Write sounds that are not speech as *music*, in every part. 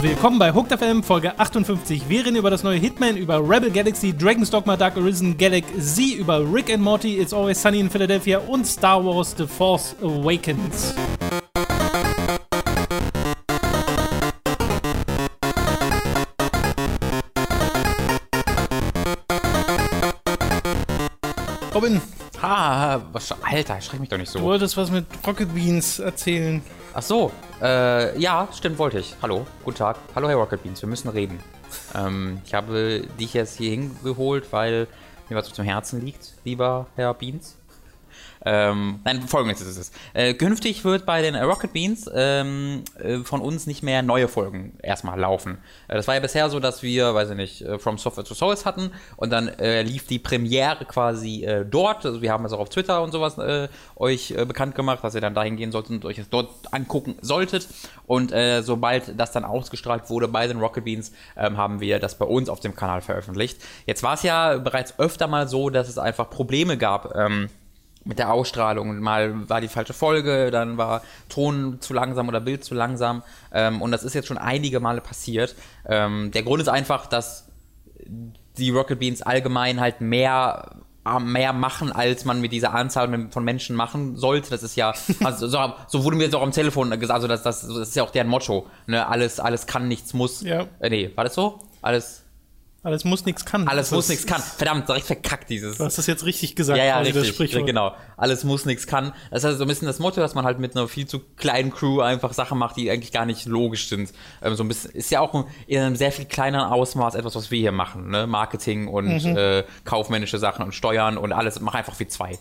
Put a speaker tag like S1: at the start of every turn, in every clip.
S1: Willkommen bei Hooked FM Folge 58. Wir reden über das neue Hitman, über Rebel Galaxy, Dragon's Dogma Dark Arisen Galaxy, über Rick and Morty, It's Always Sunny in Philadelphia und Star Wars The Force Awakens. Robin,
S2: Ha, was, Alter, schreck mich doch nicht
S1: du
S2: so.
S1: wolltest was mit Rocket Beans erzählen.
S2: Ach so, äh, ja, stimmt, wollte ich. Hallo, guten Tag. Hallo, Herr Rocket Beans, wir müssen reden. Ähm, ich habe dich jetzt hier hingeholt, weil mir was zum Herzen liegt, lieber Herr Beans. Ähm, nein, folgendes ist es. Äh, künftig wird bei den äh, Rocket Beans ähm, äh, von uns nicht mehr neue Folgen erstmal laufen. Äh, das war ja bisher so, dass wir, weiß ich nicht, äh, From Software to Souls hatten und dann äh, lief die Premiere quasi dort. Also wir haben es auch auf Twitter und sowas euch bekannt gemacht, dass ihr dann dahin gehen solltet und euch das dort angucken solltet. Und sobald das dann ausgestrahlt wurde bei den Rocket Beans, ähm, haben wir das bei uns auf dem Kanal veröffentlicht. Jetzt war es ja bereits öfter mal so, dass es einfach Probleme gab. Ähm, mit der Ausstrahlung. Mal war die falsche Folge, dann war Ton zu langsam oder Bild zu langsam. Ähm, und das ist jetzt schon einige Male passiert. Ähm, der Grund ist einfach, dass die Rocket Beans allgemein halt mehr äh, mehr machen, als man mit dieser Anzahl von Menschen machen sollte. Das ist ja, *laughs* also so, so wurde mir jetzt auch am Telefon gesagt, also das, das, das ist ja auch deren Motto. Ne? Alles, alles kann, nichts muss.
S1: Ja.
S2: Äh, nee, war das so? Alles,
S1: Alles muss, nichts kann.
S2: alles
S1: Das
S2: muss, nichts kann. Verdammt, direkt verkackt dieses.
S1: Du hast das jetzt richtig gesagt,
S2: Ja, ja, richtig, genau. Alles muss, nichts kann. Das ist also so ein bisschen das Motto, dass man halt mit einer viel zu kleinen Crew einfach Sachen macht, die eigentlich gar nicht logisch sind. Ähm, so ein bisschen, ist ja auch ein- in einem sehr viel kleineren Ausmaß etwas, was wir hier machen, ne? Marketing und
S1: Mhm.
S2: äh, kaufmännische Sachen und Steuern und alles, mach einfach wie zwei.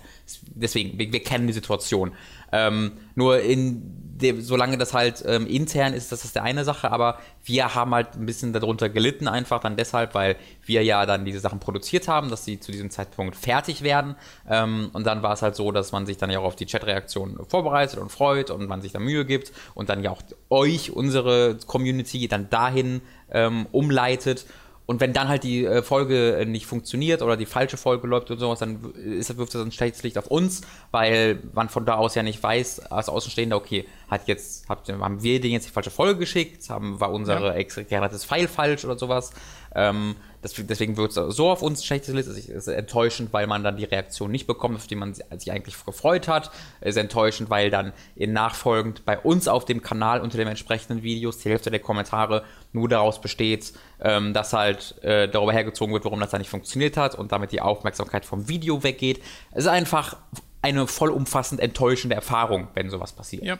S2: Deswegen, wir, wir kennen die Situation. Ähm, nur in dem, solange das halt ähm, intern ist, das ist der eine Sache, aber wir haben halt ein bisschen darunter gelitten, einfach dann deshalb, weil wir ja dann diese Sachen produziert haben, dass sie zu diesem Zeitpunkt fertig werden. Ähm, und dann war es halt so, dass man sich dann ja auch auf die Chat-Reaktion vorbereitet und freut und man sich da Mühe gibt und dann ja auch euch, unsere Community, dann dahin ähm, umleitet. Und wenn dann halt die äh, Folge äh, nicht funktioniert oder die falsche Folge läuft oder sowas, dann ist, wirft das ein schlechtes Licht auf uns, weil man von da aus ja nicht weiß, als Außenstehender, okay, hat jetzt, habt, haben wir denen jetzt die falsche Folge geschickt, haben, war unsere
S1: Ja.
S2: extrakeriertes File falsch oder sowas. Ähm, deswegen wird es so auf uns ein schlechtes Licht. Es ist enttäuschend, weil man dann die Reaktion nicht bekommt, auf die man sich eigentlich gefreut hat. Es ist enttäuschend, weil dann in nachfolgend bei uns auf dem Kanal unter den entsprechenden Videos die Hälfte der Kommentare nur daraus besteht, ähm, dass halt äh, darüber hergezogen wird, warum das da nicht funktioniert hat und damit die Aufmerksamkeit vom Video weggeht. Es ist einfach eine vollumfassend enttäuschende Erfahrung, wenn sowas passiert.
S1: Ja.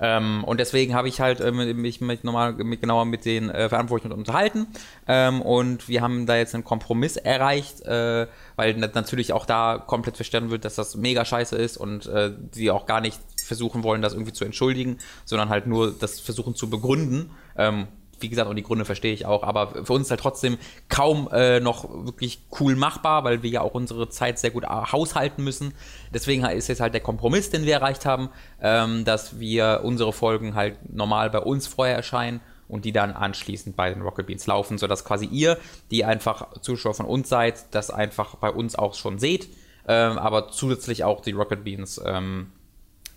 S2: Ähm, und deswegen habe ich halt ähm, mich mit nochmal mit, genauer mit den äh, Verantwortlichen unterhalten. Ähm, und wir haben da jetzt einen Kompromiss erreicht, äh, weil na- natürlich auch da komplett verstanden wird, dass das mega scheiße ist und äh, sie auch gar nicht versuchen wollen, das irgendwie zu entschuldigen, sondern halt nur das versuchen zu begründen. Ähm, wie gesagt, und die Gründe verstehe ich auch, aber für uns ist halt trotzdem kaum äh, noch wirklich cool machbar, weil wir ja auch unsere Zeit sehr gut äh, haushalten müssen. Deswegen ist jetzt halt der Kompromiss, den wir erreicht haben, ähm, dass wir unsere Folgen halt normal bei uns vorher erscheinen und die dann anschließend bei den Rocket Beans laufen, sodass quasi ihr, die einfach Zuschauer von uns seid, das einfach bei uns auch schon seht, ähm, aber zusätzlich auch die Rocket Beans ähm,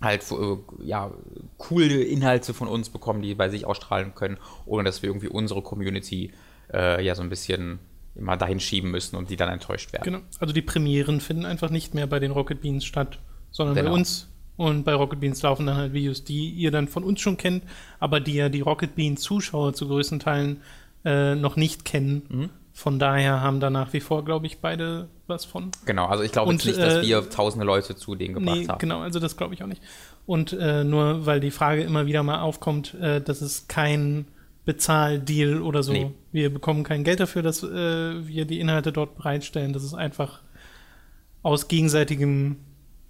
S2: halt äh, ja, coole Inhalte von uns bekommen, die bei sich ausstrahlen können, ohne dass wir irgendwie unsere Community äh, ja so ein bisschen immer dahin schieben müssen und die dann enttäuscht werden.
S1: Genau. Also die Premieren finden einfach nicht mehr bei den Rocket Beans statt, sondern bei
S2: Genau.
S1: uns. Und bei Rocket Beans laufen dann halt Videos, die ihr dann von uns schon kennt, aber die ja die Rocket Beans Zuschauer zu größten Teilen äh, noch nicht kennen.
S2: Mhm.
S1: Von daher haben da nach wie vor, glaube ich, beide was von.
S2: Genau, also ich glaube jetzt nicht, dass
S1: äh,
S2: wir tausende Leute zu denen gebracht
S1: Nee,
S2: haben.
S1: genau, also das glaube ich auch nicht. Und äh, nur weil die Frage immer wieder mal aufkommt, äh, das ist kein Bezahldeal oder so.
S2: Nee.
S1: Wir bekommen kein Geld dafür, dass äh, wir die Inhalte dort bereitstellen. Das ist einfach aus gegenseitigem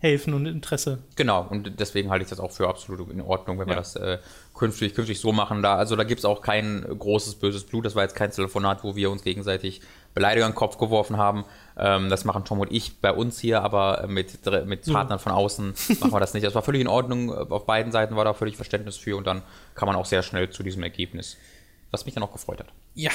S1: Helfen und Interesse.
S2: Genau, und deswegen halte ich das auch für absolut in Ordnung, wenn wir
S1: Ja.
S2: das äh, künftig, künftig so machen. Da, also da gibt es auch kein großes böses Blut. Das war jetzt kein Telefonat, wo wir uns gegenseitig Beleidigungen an den Kopf geworfen haben. Ähm, das machen Tom und ich bei uns hier, aber äh, mit, mit Partnern von außen *laughs* machen wir das nicht. Das war völlig in Ordnung. Auf beiden Seiten war da völlig Verständnis für und dann kam man auch sehr schnell zu diesem Ergebnis. Was mich dann auch gefreut hat.
S1: Ja.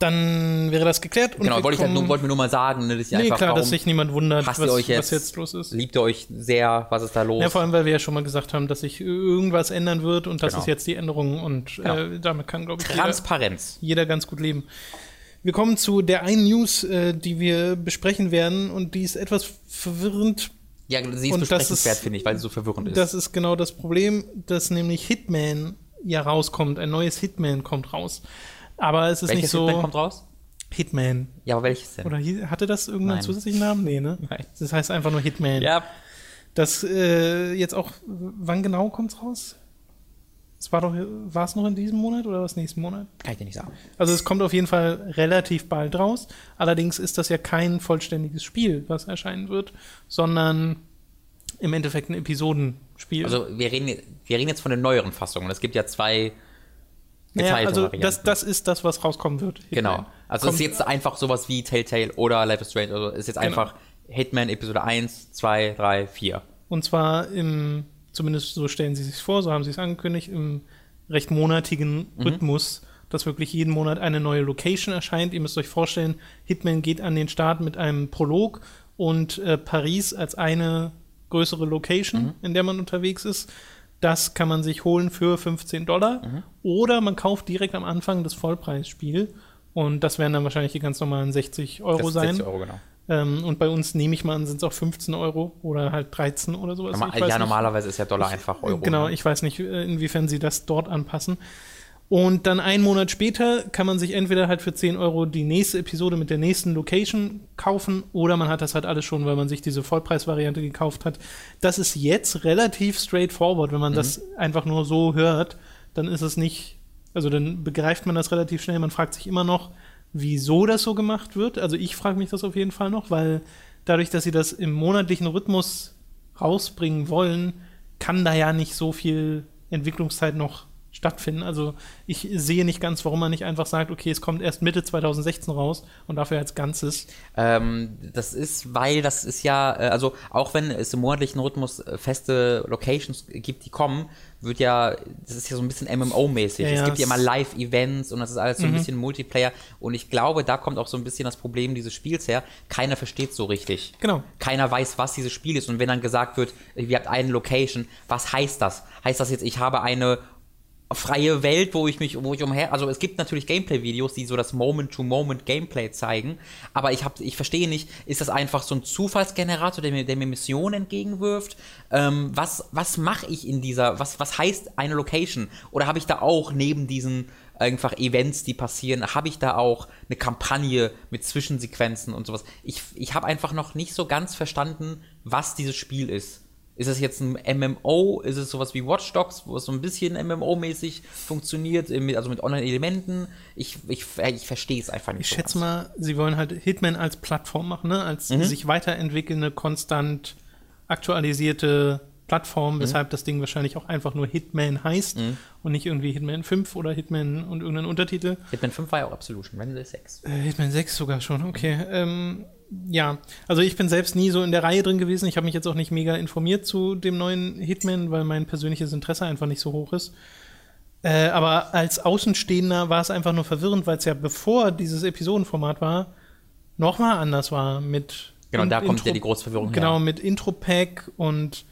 S1: Dann wäre das geklärt.
S2: genau, wollte ich halt nur, wollte mir nur mal sagen, ne, dass ihr
S1: Nee,
S2: einfach,
S1: klar, dass sich niemand wundert, was,
S2: jetzt?
S1: was jetzt los ist.
S2: liebt ihr euch sehr, was ist da los?
S1: Ja, vor allem, weil wir ja schon mal gesagt haben, dass sich irgendwas ändern wird und das
S2: Genau.
S1: ist jetzt die Änderung und
S2: Genau.
S1: äh, damit kann, glaube ich, jeder,
S2: Transparenz.
S1: jeder ganz gut leben. Wir kommen zu der einen News, äh, die wir besprechen werden und die ist etwas verwirrend.
S2: Ja, sie ist besprechenswert, finde ich, weil sie so verwirrend ist.
S1: Das ist genau das Problem, dass nämlich Hitman ja rauskommt. Ein neues Hitman kommt raus. Aber es ist
S2: Welches
S1: nicht so.
S2: Hitman kommt raus?
S1: Hitman.
S2: Ja, aber welches denn?
S1: Oder hatte das irgendeinen
S2: Nein.
S1: zusätzlichen Namen? Nee, ne?
S2: Nein.
S1: Das heißt einfach nur Hitman.
S2: Ja,
S1: Das äh, jetzt auch, wann genau kommt's raus? Es war doch, war es noch in diesem Monat oder was nächsten Monat?
S2: kann ich dir nicht sagen.
S1: Also es kommt auf jeden Fall relativ bald raus. Allerdings ist das ja kein vollständiges Spiel, was erscheinen wird, sondern im Endeffekt ein Episodenspiel.
S2: Also wir reden, wir reden jetzt von den neueren Fassungen. Es gibt ja zwei
S1: naja, also das, das ist das, was rauskommen wird.
S2: Genau. Also es ist jetzt einfach sowas wie Telltale oder Life is Strange. Also es ist jetzt
S1: Genau.
S2: einfach Hitman Episode 1, 2, 3, 4.
S1: Und zwar im, zumindest so stellen sie sich vor, so haben sie es angekündigt, im recht monatigen
S2: Mhm.
S1: Rhythmus, dass wirklich jeden Monat eine neue Location erscheint. Ihr müsst euch vorstellen, Hitman geht an den Start mit einem Prolog und äh, Paris als eine größere Location,
S2: Mhm.
S1: in der man unterwegs ist. Das kann man sich holen für 15 Dollar.
S2: Mhm.
S1: Oder man kauft direkt am Anfang das Vollpreisspiel. Und das werden dann wahrscheinlich die ganz normalen 60 Euro sein.
S2: 60 Euro, genau.
S1: Ähm, und bei uns nehme ich mal an, sind es auch 15 Euro oder halt 13 oder sowas.
S2: Normal,
S1: Ich
S2: ja, normalerweise ist ja Dollar einfach Euro.
S1: Genau,
S2: ne?
S1: ich weiß nicht, äh, inwiefern sie das dort anpassen. Und dann einen Monat später kann man sich entweder halt für 10 Euro die nächste Episode mit der nächsten Location kaufen oder man hat das halt alles schon, weil man sich diese Vollpreisvariante gekauft hat. Das ist jetzt relativ straightforward. Wenn man
S2: Mhm.
S1: das einfach nur so hört, dann ist es nicht, also dann begreift man das relativ schnell. Man fragt sich immer noch, wieso das so gemacht wird. Also ich frage mich das auf jeden Fall noch, weil dadurch, dass sie das im monatlichen Rhythmus rausbringen wollen, kann da ja nicht so viel Entwicklungszeit noch stattfinden. Also ich sehe nicht ganz, warum man nicht einfach sagt, okay, es kommt erst Mitte 2016 raus und dafür als Ganzes.
S2: Ähm, das ist, weil das ist ja, äh, also auch wenn es im monatlichen Rhythmus äh, feste Locations gibt, die kommen, wird ja, das ist ja so ein bisschen MMO-mäßig.
S1: Ja,
S2: es gibt ja immer Live-Events und das ist alles so ein bisschen Multiplayer. Und ich glaube, da kommt auch so ein bisschen das Problem dieses Spiels her. Keiner versteht so richtig.
S1: Genau.
S2: Keiner weiß, was dieses Spiel ist. Und wenn dann gesagt wird, ihr habt eine Location, was heißt das? Heißt das jetzt, ich habe eine freie Welt, wo ich mich, wo ich umher, also es gibt natürlich Gameplay-Videos, die so das Moment-to-Moment-Gameplay zeigen, aber ich habe, ich verstehe nicht, ist das einfach so ein Zufallsgenerator, der mir, der mir Missionen entgegenwirft? Ähm, was, was mache ich in dieser, was, was heißt eine Location? Oder habe ich da auch neben diesen einfach Events, die passieren, habe ich da auch eine Kampagne mit Zwischensequenzen und sowas? Ich, ich habe einfach noch nicht so ganz verstanden, was dieses Spiel ist. Ist es jetzt ein MMO? Ist es sowas wie Watch Dogs, wo es so ein bisschen MMO-mäßig funktioniert, äh, also mit Online-Elementen? Ich, ich, ich verstehe es einfach nicht.
S1: Ich
S2: so
S1: schätze
S2: ganz.
S1: mal, sie wollen halt Hitman als Plattform machen, ne? als
S2: Mhm.
S1: sich weiterentwickelnde, konstant aktualisierte. Plattform, weshalb das Ding wahrscheinlich auch einfach nur Hitman heißt und nicht irgendwie Hitman 5 oder Hitman und irgendein Untertitel.
S2: Hitman 5 war ja auch Absolution, es 6.
S1: Äh, Hitman 6 sogar schon, okay. Ähm, ja, also ich bin selbst nie so in der Reihe drin gewesen. Ich habe mich jetzt auch nicht mega informiert zu dem neuen Hitman, weil mein persönliches Interesse einfach nicht so hoch ist. Äh, aber als Außenstehender war es einfach nur verwirrend, weil es ja bevor dieses Episodenformat war, nochmal anders war mit
S2: Genau, da kommt
S1: Intro-
S2: ja die große Verwirrung
S1: Genau,
S2: her.
S1: mit Intro-Pack und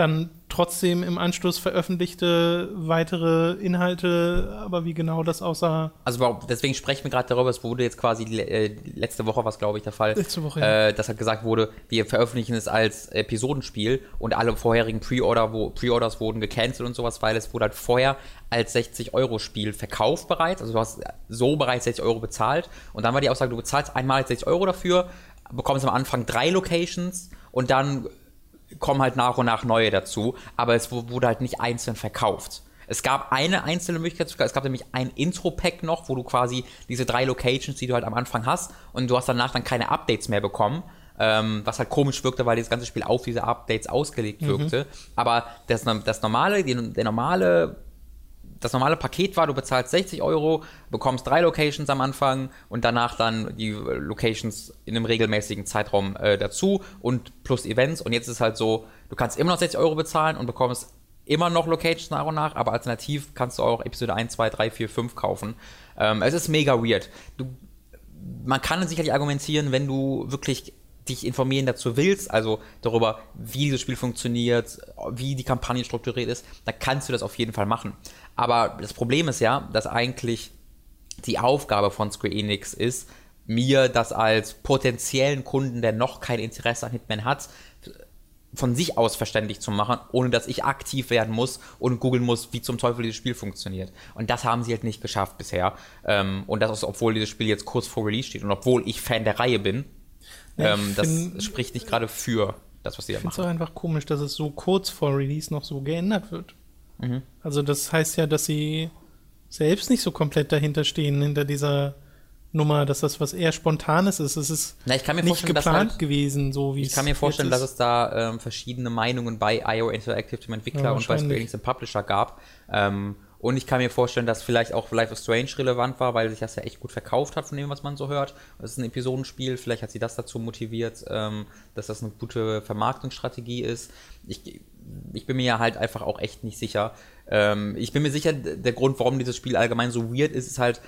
S1: dann trotzdem im Anschluss veröffentlichte weitere Inhalte, aber wie genau das aussah,
S2: Also deswegen sprechen wir gerade darüber, es wurde jetzt quasi äh, letzte Woche was glaube ich der Fall,
S1: Letzte Woche, ja.
S2: äh, dass halt gesagt wurde, wir veröffentlichen es als Episodenspiel und alle vorherigen Pre-Order, wo Pre-Orders wurden gecancelt und sowas, weil es wurde halt vorher als 60 Euro Spiel verkauft bereits, also du hast so bereits 60 Euro bezahlt und dann war die Aussage, du bezahlst einmal 60 Euro dafür, bekommst am Anfang drei Locations und dann kommen halt nach und nach neue dazu, aber es wu- wurde halt nicht einzeln verkauft. Es gab eine einzelne Möglichkeit, es gab nämlich ein Intro-Pack noch, wo du quasi diese drei Locations, die du halt am Anfang hast, und du hast danach dann keine Updates mehr bekommen, ähm, was halt komisch wirkte, weil das ganze Spiel auf diese Updates ausgelegt wirkte. Aber das, das normale, die, der normale das normale Paket war, du bezahlst 60 Euro, bekommst drei Locations am Anfang und danach dann die Locations in einem regelmäßigen Zeitraum äh, dazu und plus Events. Und jetzt ist halt so, du kannst immer noch 60 Euro bezahlen und bekommst immer noch Locations nach und nach, aber alternativ kannst du auch Episode 1, 2, 3, 4, 5 kaufen. Ähm, es ist mega weird. Du, man kann sicherlich argumentieren, wenn du wirklich dich informieren dazu willst, also darüber, wie dieses Spiel funktioniert, wie die Kampagne strukturiert ist, dann kannst du das auf jeden Fall machen. Aber das Problem ist ja, dass eigentlich die Aufgabe von Square Enix ist, mir das als potenziellen Kunden, der noch kein Interesse an Hitman hat, von sich aus verständlich zu machen, ohne dass ich aktiv werden muss und googeln muss, wie zum Teufel dieses Spiel funktioniert. Und das haben sie halt nicht geschafft bisher. Ähm, und das ist, obwohl dieses Spiel jetzt kurz vor Release steht und obwohl ich Fan der Reihe bin. Ähm, das find, spricht nicht gerade für das, was sie da machen.
S1: Ich finde es einfach komisch, dass es so kurz vor Release noch so geändert wird. Mhm. Also das heißt ja, dass sie selbst nicht so komplett dahinter stehen, hinter dieser Nummer, dass das was eher Spontanes ist. Es ist
S2: Na, ich kann mir
S1: nicht geplant halt, gewesen, so wie
S2: Ich kann mir vorstellen, dass es da ähm, verschiedene Meinungen bei IO Interactive, dem Entwickler, ja, und bei Square Enix, dem Publisher gab. Ähm, und ich kann mir vorstellen, dass vielleicht auch Life is Strange relevant war, weil sich das ja echt gut verkauft hat von dem, was man so hört. Es ist ein Episodenspiel, vielleicht hat sie das dazu motiviert, ähm, dass das eine gute Vermarktungsstrategie ist. Ich, ich bin mir ja halt einfach auch echt nicht sicher. Ähm, ich bin mir sicher, der Grund, warum dieses Spiel allgemein so weird ist, ist halt,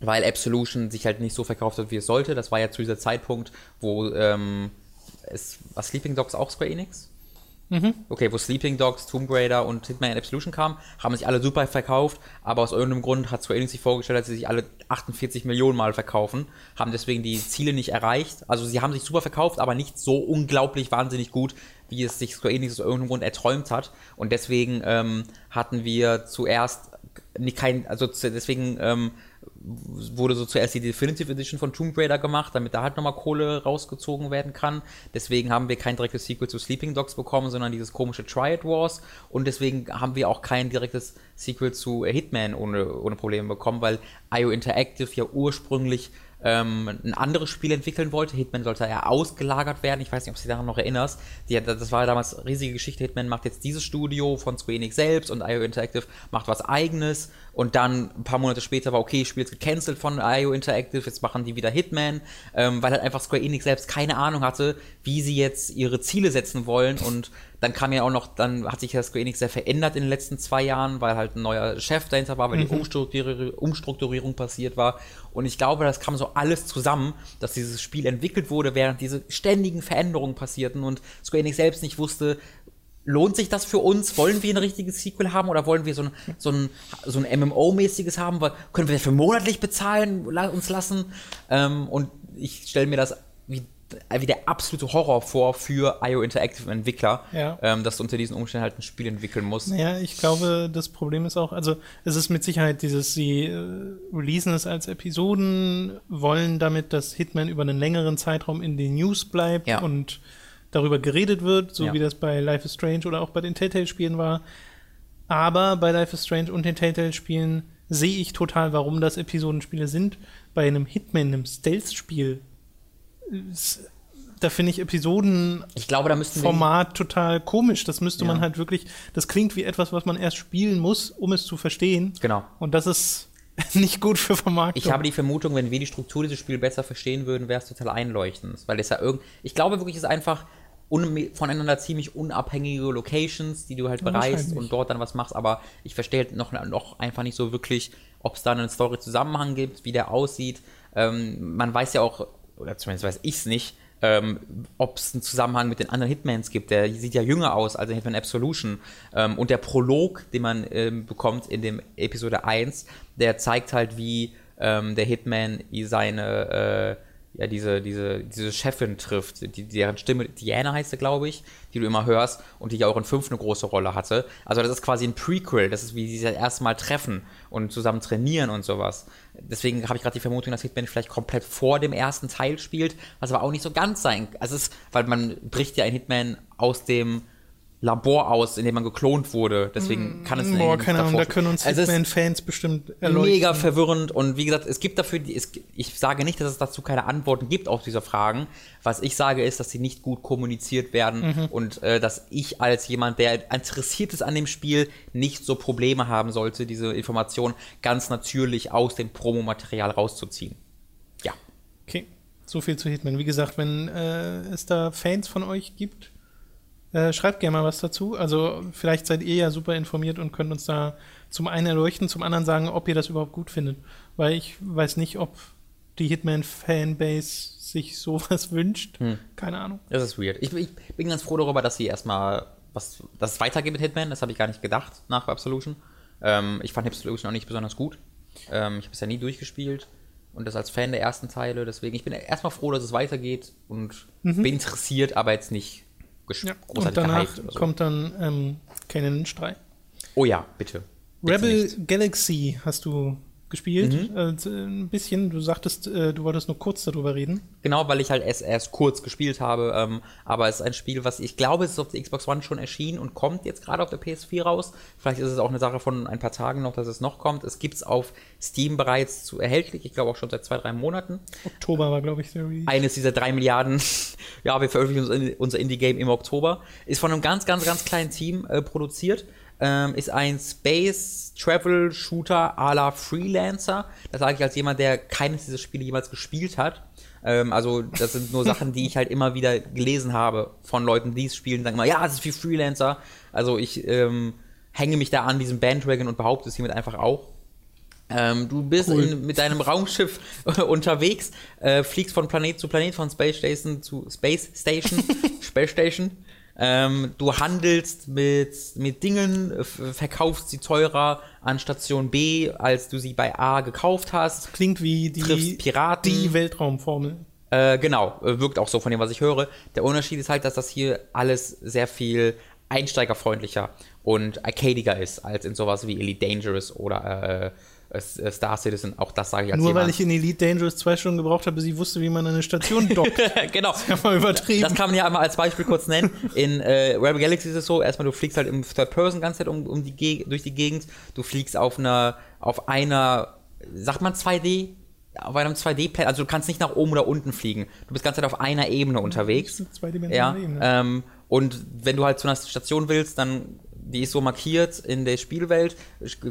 S2: weil Absolution sich halt nicht so verkauft hat, wie es sollte. Das war ja zu dieser Zeitpunkt, wo ähm, es war Sleeping Dogs auch Square Enix? Mhm. Okay, wo Sleeping Dogs, Tomb Raider und Hitman Absolution kamen, haben sich alle super verkauft, aber aus irgendeinem Grund hat Square Enix sich vorgestellt, dass sie sich alle 48 Millionen Mal verkaufen, haben deswegen die Ziele nicht erreicht. Also sie haben sich super verkauft, aber nicht so unglaublich wahnsinnig gut, wie es sich Square Enix aus irgendeinem Grund erträumt hat. Und deswegen ähm, hatten wir zuerst kein, also deswegen ähm, wurde so zuerst die Definitive Edition von Tomb Raider gemacht, damit da halt nochmal Kohle rausgezogen werden kann. Deswegen haben wir kein direktes Sequel zu Sleeping Dogs bekommen, sondern dieses komische Triad Wars. Und deswegen haben wir auch kein direktes Sequel zu Hitman ohne, ohne Probleme bekommen, weil IO Interactive ja ursprünglich ähm, ein anderes Spiel entwickeln wollte. Hitman sollte ja ausgelagert werden. Ich weiß nicht, ob du dich daran noch erinnerst. Die, das war damals eine riesige Geschichte. Hitman macht jetzt dieses Studio von Square Enix selbst und IO Interactive macht was eigenes. Und dann ein paar Monate später war, okay, Spiel ist gecancelt von IO Interactive, jetzt machen die wieder Hitman, ähm, weil halt einfach Square Enix selbst keine Ahnung hatte, wie sie jetzt ihre Ziele setzen wollen. Und dann kam ja auch noch, dann hat sich das Square Enix sehr verändert in den letzten zwei Jahren, weil halt ein neuer Chef dahinter war, weil mhm. die Umstrukturierung, Umstrukturierung passiert war. Und ich glaube, das kam so alles zusammen, dass dieses Spiel entwickelt wurde, während diese ständigen Veränderungen passierten und Square Enix selbst nicht wusste, lohnt sich das für uns? Wollen wir ein richtiges Sequel haben oder wollen wir so ein, so ein, so ein MMO-mäßiges haben? Können wir das für monatlich bezahlen, uns lassen? Ähm, und ich stelle mir das wie, wie der absolute Horror vor für IO Interactive Entwickler, ja. ähm, dass du unter diesen Umständen halt ein Spiel entwickeln musst.
S1: Naja, ich glaube, das Problem ist auch, also es ist mit Sicherheit dieses, sie äh, releasen es als Episoden, wollen damit, dass Hitman über einen längeren Zeitraum in den News bleibt ja. und darüber geredet wird, so ja. wie das bei Life is Strange oder auch bei den Telltale-Spielen war. Aber bei Life is Strange und den Telltale-Spielen sehe ich total, warum das Episodenspiele sind. Bei einem Hitman, einem Stealth-Spiel, da finde ich Episoden
S2: ich glaube, da
S1: Format total komisch. Das müsste ja. man halt wirklich, das klingt wie etwas, was man erst spielen muss, um es zu verstehen.
S2: Genau.
S1: Und das ist *laughs* nicht gut für Vermarktung.
S2: Ich habe die Vermutung, wenn wir die Struktur dieses Spiels besser verstehen würden, wäre es total einleuchtend. Weil es ja irgend. Ich glaube wirklich, es ist einfach voneinander ziemlich unabhängige Locations, die du halt bereist und dort dann was machst, aber ich verstehe halt noch, noch einfach nicht so wirklich, ob es da einen Story-Zusammenhang gibt, wie der aussieht. Ähm, man weiß ja auch, oder zumindest weiß ich es nicht, ähm, ob es einen Zusammenhang mit den anderen Hitmans gibt. Der sieht ja jünger aus als Hitman Absolution. Ähm, und der Prolog, den man ähm, bekommt in dem Episode 1, der zeigt halt, wie ähm, der Hitman seine äh, ja, diese, diese, diese Chefin trifft, die, deren Stimme, Diana heißt sie, glaube ich, die du immer hörst und die ja auch in 5 eine große Rolle hatte. Also das ist quasi ein Prequel, das ist wie sie das erste Mal treffen und zusammen trainieren und sowas. Deswegen habe ich gerade die Vermutung, dass Hitman vielleicht komplett vor dem ersten Teil spielt, was aber auch nicht so ganz sein. Also es ist, weil man bricht ja ein Hitman aus dem Labor aus, in dem man geklont wurde. Deswegen mm, kann es
S1: Boah, keine Ahnung, da können uns also Hitman-Fans bestimmt
S2: erleuchten. Mega verwirrend und wie gesagt, es gibt dafür, es, ich sage nicht, dass es dazu keine Antworten gibt auf diese Fragen. Was ich sage ist, dass sie nicht gut kommuniziert werden mhm. und äh, dass ich als jemand, der interessiert ist an dem Spiel, nicht so Probleme haben sollte, diese Information ganz natürlich aus dem Promomaterial rauszuziehen. Ja.
S1: Okay, so viel zu Hitman. Wie gesagt, wenn äh, es da Fans von euch gibt, Äh, schreibt gerne mal was dazu. Also vielleicht seid ihr ja super informiert und könnt uns da zum einen erleuchten, zum anderen sagen, ob ihr das überhaupt gut findet. Weil ich weiß nicht, ob die Hitman-Fanbase sich sowas *laughs* wünscht.
S2: Hm.
S1: Keine Ahnung.
S2: Das ist weird. Ich, ich bin ganz froh darüber, dass sie erstmal was, dass es weitergeht mit Hitman. Das habe ich gar nicht gedacht nach Absolution. Ähm, ich fand Absolution auch nicht besonders gut. Ähm, ich habe es ja nie durchgespielt und das als Fan der ersten Teile. Deswegen, ich bin erstmal froh, dass es weitergeht und
S1: Mhm.
S2: bin interessiert, aber jetzt nicht
S1: Ja. Und danach
S2: so.
S1: kommt dann ähm, Canon 3.
S2: Oh ja, bitte. Bitte
S1: Rebel
S2: nicht.
S1: Galaxy hast du gespielt.
S2: Mhm.
S1: Äh, ein bisschen. Du sagtest, äh, du wolltest nur kurz darüber reden.
S2: Genau, weil ich halt erst, erst kurz gespielt habe. Ähm, aber es ist ein Spiel, was ich glaube, es ist auf der Xbox One schon erschienen und kommt jetzt gerade auf der PS4 raus. Vielleicht ist es auch eine Sache von ein paar Tagen noch, dass es noch kommt. Es gibt es auf Steam bereits zu erhältlich. Ich glaube auch schon seit zwei, drei Monaten.
S1: Oktober war, glaube ich, der Release.
S2: Eines dieser drei Milliarden. *laughs* ja, wir veröffentlichen unser, unser Indie-Game im Oktober. Ist von einem ganz, ganz, ganz kleinen Team äh, produziert. Ähm, ist ein Space Travel Shooter à la Freelancer. Das sage ich als jemand, der keines dieser Spiele jemals gespielt hat. Ähm, also, das sind nur *laughs* Sachen, die ich halt immer wieder gelesen habe von Leuten, die es spielen, sagen immer, ja, es ist wie Freelancer. Also, ich ähm, hänge mich da an diesem Bandwagon und behaupte es hiermit einfach auch. Ähm, du bist
S1: Cool.
S2: in, mit deinem Raumschiff *laughs* unterwegs, äh, fliegst von Planet zu Planet, von Space Station zu Space Station, *laughs* Space Station. Ähm, du handelst mit, mit Dingen, verkaufst sie teurer an Station B, als du sie bei A gekauft hast.
S1: Klingt wie die,
S2: Triffst Piraten.
S1: die Weltraumformel.
S2: Äh, genau, äh, wirkt auch so von dem, was ich höre. Der Unterschied ist halt, dass das hier alles sehr viel einsteigerfreundlicher und arcadiger ist, als in sowas wie Elite Dangerous oder äh, Star Citizen. Auch das sage ich als
S1: Nur
S2: jemand.
S1: weil ich in Elite Dangerous zwei Stunden gebraucht habe, bis ich wusste, wie man eine Station dockt. *laughs*
S2: genau.
S1: ja mal übertrieben.
S2: Das kann man ja einmal als Beispiel kurz nennen. In äh, Rebel Galaxy ist es so, erstmal du fliegst halt im Third Person ganze Zeit um, um die durch die Gegend. Du fliegst auf einer, auf einer, sagt man 2D? Auf einem 2D-Plan, also du kannst nicht nach oben oder unten fliegen. Du bist ganze Zeit auf einer Ebene unterwegs.
S1: zweidimensionale
S2: Ja,
S1: Ebene.
S2: ähm, und wenn du halt zu einer Station willst, dann die ist so markiert in der Spielwelt,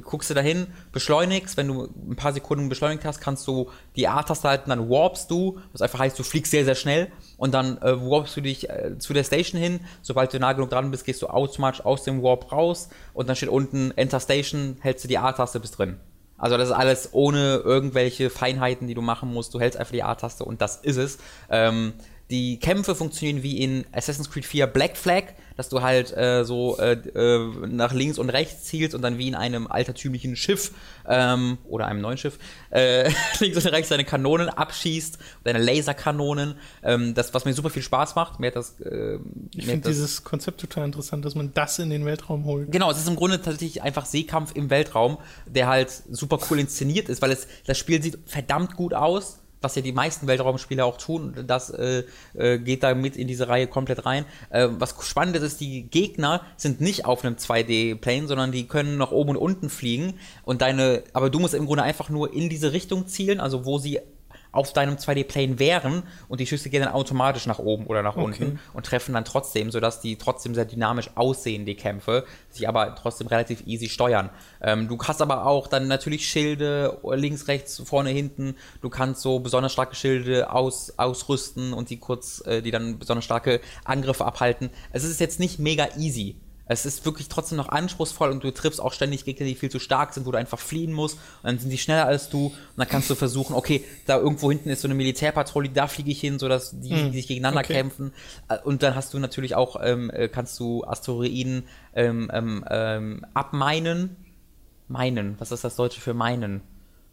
S2: guckst du dahin, beschleunigst, wenn du ein paar Sekunden beschleunigt hast, kannst du die A-Taste halten, dann warpst du, was einfach heißt, du fliegst sehr, sehr schnell und dann äh, warpst du dich äh, zu der Station hin, sobald du nah genug dran bist, gehst du automatisch aus dem Warp raus und dann steht unten Enter Station, hältst du die A-Taste bis drin. Also das ist alles ohne irgendwelche Feinheiten, die du machen musst. Du hältst einfach die A-Taste und das ist es. Ähm, die Kämpfe funktionieren wie in Assassin's Creed 4 Black Flag, dass du halt äh, so äh, äh, nach links und rechts zielst und dann wie in einem altertümlichen Schiff ähm, oder einem neuen Schiff äh, *laughs* links und rechts deine Kanonen abschießt, deine Laserkanonen. Ähm, das, was mir super viel Spaß macht. Mir hat das, äh,
S1: ich finde dieses Konzept total interessant, dass man das in den Weltraum holt.
S2: Genau, es ist im Grunde tatsächlich einfach Seekampf im Weltraum, der halt super cool inszeniert ist, weil es das Spiel sieht verdammt gut aus, was ja die meisten Weltraumspiele auch tun. Das äh, äh, geht da mit in diese Reihe komplett rein. Äh, was spannend ist, ist, die Gegner sind nicht auf einem 2D-Plane, sondern die können nach oben und unten fliegen. Und deine, aber du musst im Grunde einfach nur in diese Richtung zielen, also wo sie auf deinem 2D-Plane wären und die Schüsse gehen dann automatisch nach oben oder nach unten und treffen dann trotzdem, sodass die trotzdem sehr dynamisch aussehen, die Kämpfe, sich aber trotzdem relativ easy steuern. Ähm, du hast aber auch dann natürlich Schilde, links, rechts, vorne, hinten. Du kannst so besonders starke Schilde aus, ausrüsten und die kurz, äh, die dann besonders starke Angriffe abhalten. Es ist jetzt nicht mega easy. Es ist wirklich trotzdem noch anspruchsvoll und du triffst auch ständig Gegner, die viel zu stark sind, wo du einfach fliehen musst. Und dann sind die schneller als du. Und dann kannst du versuchen, okay, da irgendwo hinten ist so eine Militärpatrouille, da fliege ich hin, sodass die,
S1: Hm,
S2: die sich gegeneinander
S1: okay.
S2: kämpfen. Äh, Und dann hast du natürlich auch, ähm, äh, kannst du Asteroiden ähm, ähm, ähm, abmeinen. Meinen, was ist das Deutsche für meinen?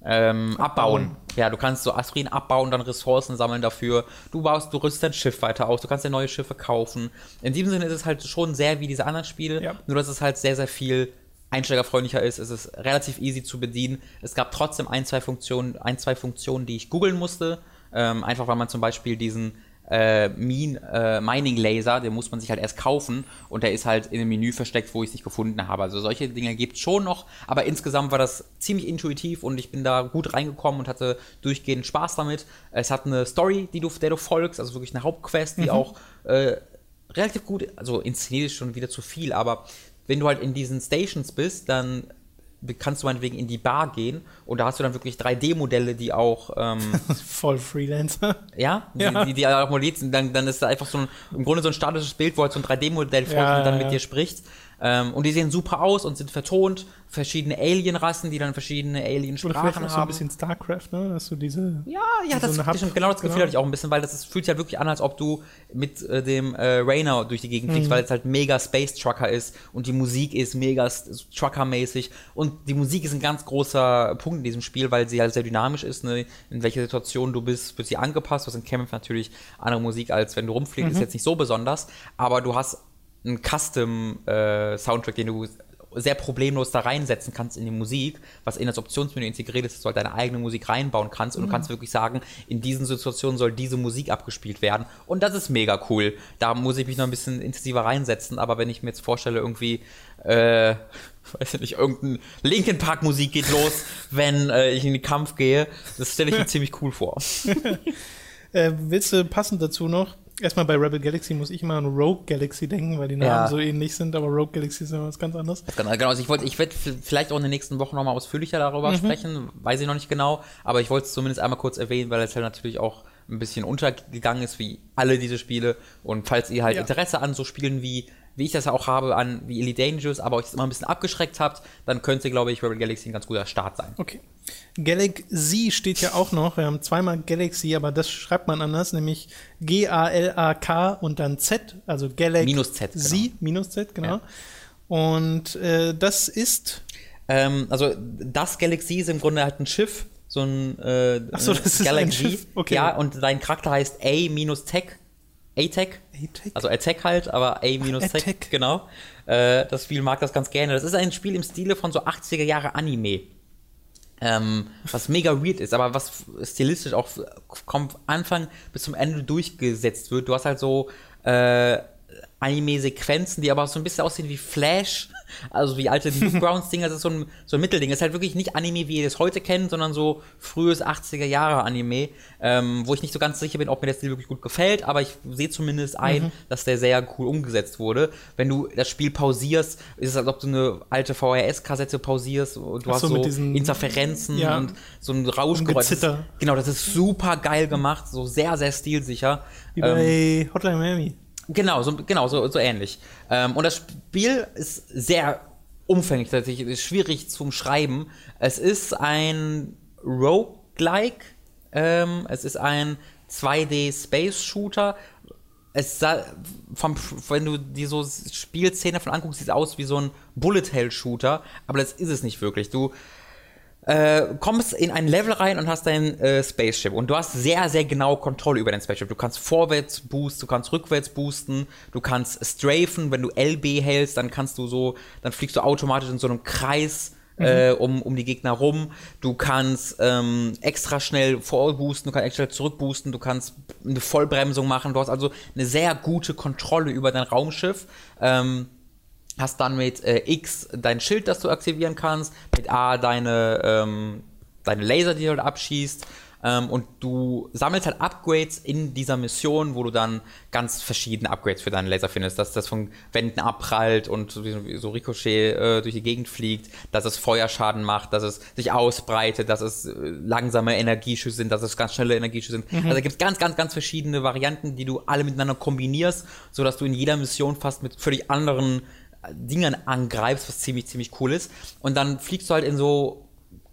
S2: Ähm, abbauen. Ja, du kannst so Aspirin abbauen, dann Ressourcen sammeln dafür. Du baust, du rüstest dein Schiff weiter aus, du kannst dir neue Schiffe kaufen. In diesem Sinne ist es halt schon sehr wie diese anderen Spiele,
S1: Ja.
S2: nur dass es halt sehr, sehr viel einsteigerfreundlicher ist. Es ist relativ easy zu bedienen. Es gab trotzdem ein, zwei Funktionen, ein, zwei Funktionen, die ich googeln musste. Ähm, einfach weil man zum Beispiel diesen äh, Mine, äh, Mining Laser, den muss man sich halt erst kaufen und der ist halt in einem Menü versteckt, wo ich es nicht gefunden habe. Also solche Dinge gibt es schon noch, aber insgesamt war das ziemlich intuitiv und ich bin da gut reingekommen und hatte durchgehend Spaß damit. Es hat eine Story, die du, der du folgst, also wirklich eine Hauptquest, die auch äh, relativ gut, also inszeniert ist schon wieder zu viel, aber wenn du halt in diesen Stations bist, dann kannst du meinetwegen in die Bar gehen und da hast du dann wirklich 3D-Modelle, die auch ähm, *laughs*
S1: Voll Freelancer.
S2: ja, die,
S1: Ja.
S2: die, die auch modelliert sind, dann, dann ist da einfach so ein, im Grunde so ein statisches Bild, wo halt so ein 3D-Modell folgt
S1: Ja,
S2: und dann
S1: ja,
S2: mit dir spricht. Ähm, und die sehen super aus und sind vertont. Verschiedene Alien-Rassen, die dann verschiedene
S1: Oder vielleicht
S2: Alien-Sprachen
S1: auch so ein
S2: haben.
S1: bisschen StarCraft, ne? Dass du diese.
S2: Ja, ja,
S1: So
S2: das, stimmt, genau das Gefühl
S1: genau.
S2: hatte ich auch ein bisschen, weil das ist, fühlt sich ja wirklich an, als ob du mit äh, dem äh, Rainer durch die Gegend
S1: Mhm.
S2: fliegst, weil es halt mega Space Trucker ist und die Musik ist mega Trucker-mäßig und die Musik ist ein ganz großer Punkt in diesem Spiel, weil sie halt sehr dynamisch ist, ne? in welcher Situation du bist, wird sie angepasst. Du hast in Camp natürlich andere Musik, als wenn du rumfliegst,
S1: Mhm.
S2: ist jetzt nicht so besonders, aber du hast einen Custom-Soundtrack, den du sehr problemlos da reinsetzen kannst in die Musik, was in das Optionsmenü integriert ist, dass du halt deine eigene Musik reinbauen kannst und du kannst wirklich sagen, in diesen Situationen soll diese Musik abgespielt werden und das ist mega cool. Da muss ich mich noch ein bisschen intensiver reinsetzen, aber wenn ich mir jetzt vorstelle, irgendwie, äh, *laughs* weiß ich nicht, irgendein Linkin Park Musik geht los, *laughs* wenn äh, ich in den Kampf gehe, das stelle ich mir *laughs* ziemlich cool vor.
S1: Äh, willst du passend dazu noch? Erstmal bei Rebel Galaxy muss ich immer an Rogue Galaxy denken, weil die Namen
S2: Ja.
S1: so ähnlich sind, aber Rogue Galaxy ist ja was ganz anderes.
S2: Genau, genau, also ich ich werde vielleicht auch in den nächsten Wochen nochmal ausführlicher darüber
S1: Mhm.
S2: sprechen, weiß ich noch nicht genau, aber ich wollte es zumindest einmal kurz erwähnen, weil es halt natürlich auch ein bisschen untergegangen ist, wie alle diese Spiele. Und falls ihr halt
S1: Ja.
S2: Interesse an so Spielen wie, wie ich das ja auch habe, an wie Elite Dangerous, aber euch das immer ein bisschen abgeschreckt habt, dann könnte, glaube ich, Rebel Galaxy ein ganz guter Start sein.
S1: Okay. Galaxy steht ja auch noch. Wir haben zweimal Galaxy, aber das schreibt man anders, nämlich G-A-L-A-K und dann Z, also Galaxy.
S2: Minus Z, genau.
S1: Sie, minus Z, genau.
S2: Ja.
S1: Und äh, das ist.
S2: Ähm, also das Galaxy ist im Grunde halt ein Schiff, so ein äh,
S1: Ach so, das ist ein
S2: Galaxy.
S1: Schiff, okay.
S2: Ja, und dein Charakter heißt A-Tech. A-Tech.
S1: A-Tech?
S2: Also Attack halt, aber A-Tech, genau. Äh, das Spiel mag das ganz gerne. Das ist ein Spiel im Stile von so 80er Jahre Anime. Ähm, was mega weird ist, aber was stilistisch auch vom Anfang bis zum Ende durchgesetzt wird. Du hast halt so äh, Anime-Sequenzen, die aber auch so ein bisschen aussehen wie Flash, also wie alte Newgrounds-Dinger, *laughs* das ist so ein, so ein Mittelding. Das ist halt wirklich nicht Anime, wie ihr das heute kennt, sondern so frühes 80er-Jahre-Anime, ähm, wo ich nicht so ganz sicher bin, ob mir der Stil wirklich gut gefällt, aber ich sehe zumindest ein, dass der sehr cool umgesetzt wurde. Wenn du das Spiel pausierst, ist es, als ob du eine alte VHS-Kassette pausierst und du
S1: Ach
S2: hast
S1: so,
S2: so Interferenzen
S1: Ja.
S2: und so ein Rauschgeräusch. Das ist-. Genau, das ist super geil gemacht, so sehr, sehr stilsicher.
S1: Wie
S2: Ähm,
S1: bei Hotline Miami.
S2: Genau, so, genau so, so ähnlich. Ähm, und das Spiel ist sehr umfänglich, tatsächlich ist schwierig zum Schreiben. Es ist ein Roguelike, ähm, es ist ein 2D-Space-Shooter. Es sah, vom, wenn du dir so Spielszenen davon anguckst, sieht es aus wie so ein Bullet-Hell-Shooter, aber das ist es nicht wirklich. Du äh, kommst in ein Level rein und hast dein äh, Spaceship und du hast sehr, sehr genau Kontrolle über dein Spaceship. Du kannst vorwärts boosten, du kannst rückwärts boosten, du kannst strafen, wenn du LB hältst, dann kannst du so, dann fliegst du automatisch in so einem Kreis äh, um, um die Gegner rum. Du kannst ähm, extra schnell vorboosten, du kannst extra schnell zurückboosten, du kannst eine Vollbremsung machen. Du hast also eine sehr gute Kontrolle über dein Raumschiff. Ähm, hast dann mit äh, X dein Schild, das du aktivieren kannst, mit A deine, ähm, deine Laser, die du halt abschießt. Ähm, und du sammelst halt Upgrades in dieser Mission, wo du dann ganz verschiedene Upgrades für deinen Laser findest. Dass das von Wänden abprallt und so, so Ricochet äh, durch die Gegend fliegt, dass es Feuerschaden macht, dass es sich ausbreitet, dass es äh, langsame Energieschüsse sind, dass es ganz schnelle Energieschüsse sind. Also da gibt es ganz, ganz, ganz verschiedene Varianten, die du alle miteinander kombinierst, sodass du in jeder Mission fast mit völlig anderen Dingern angreifst, was ziemlich, ziemlich cool ist. Und dann fliegst du halt in so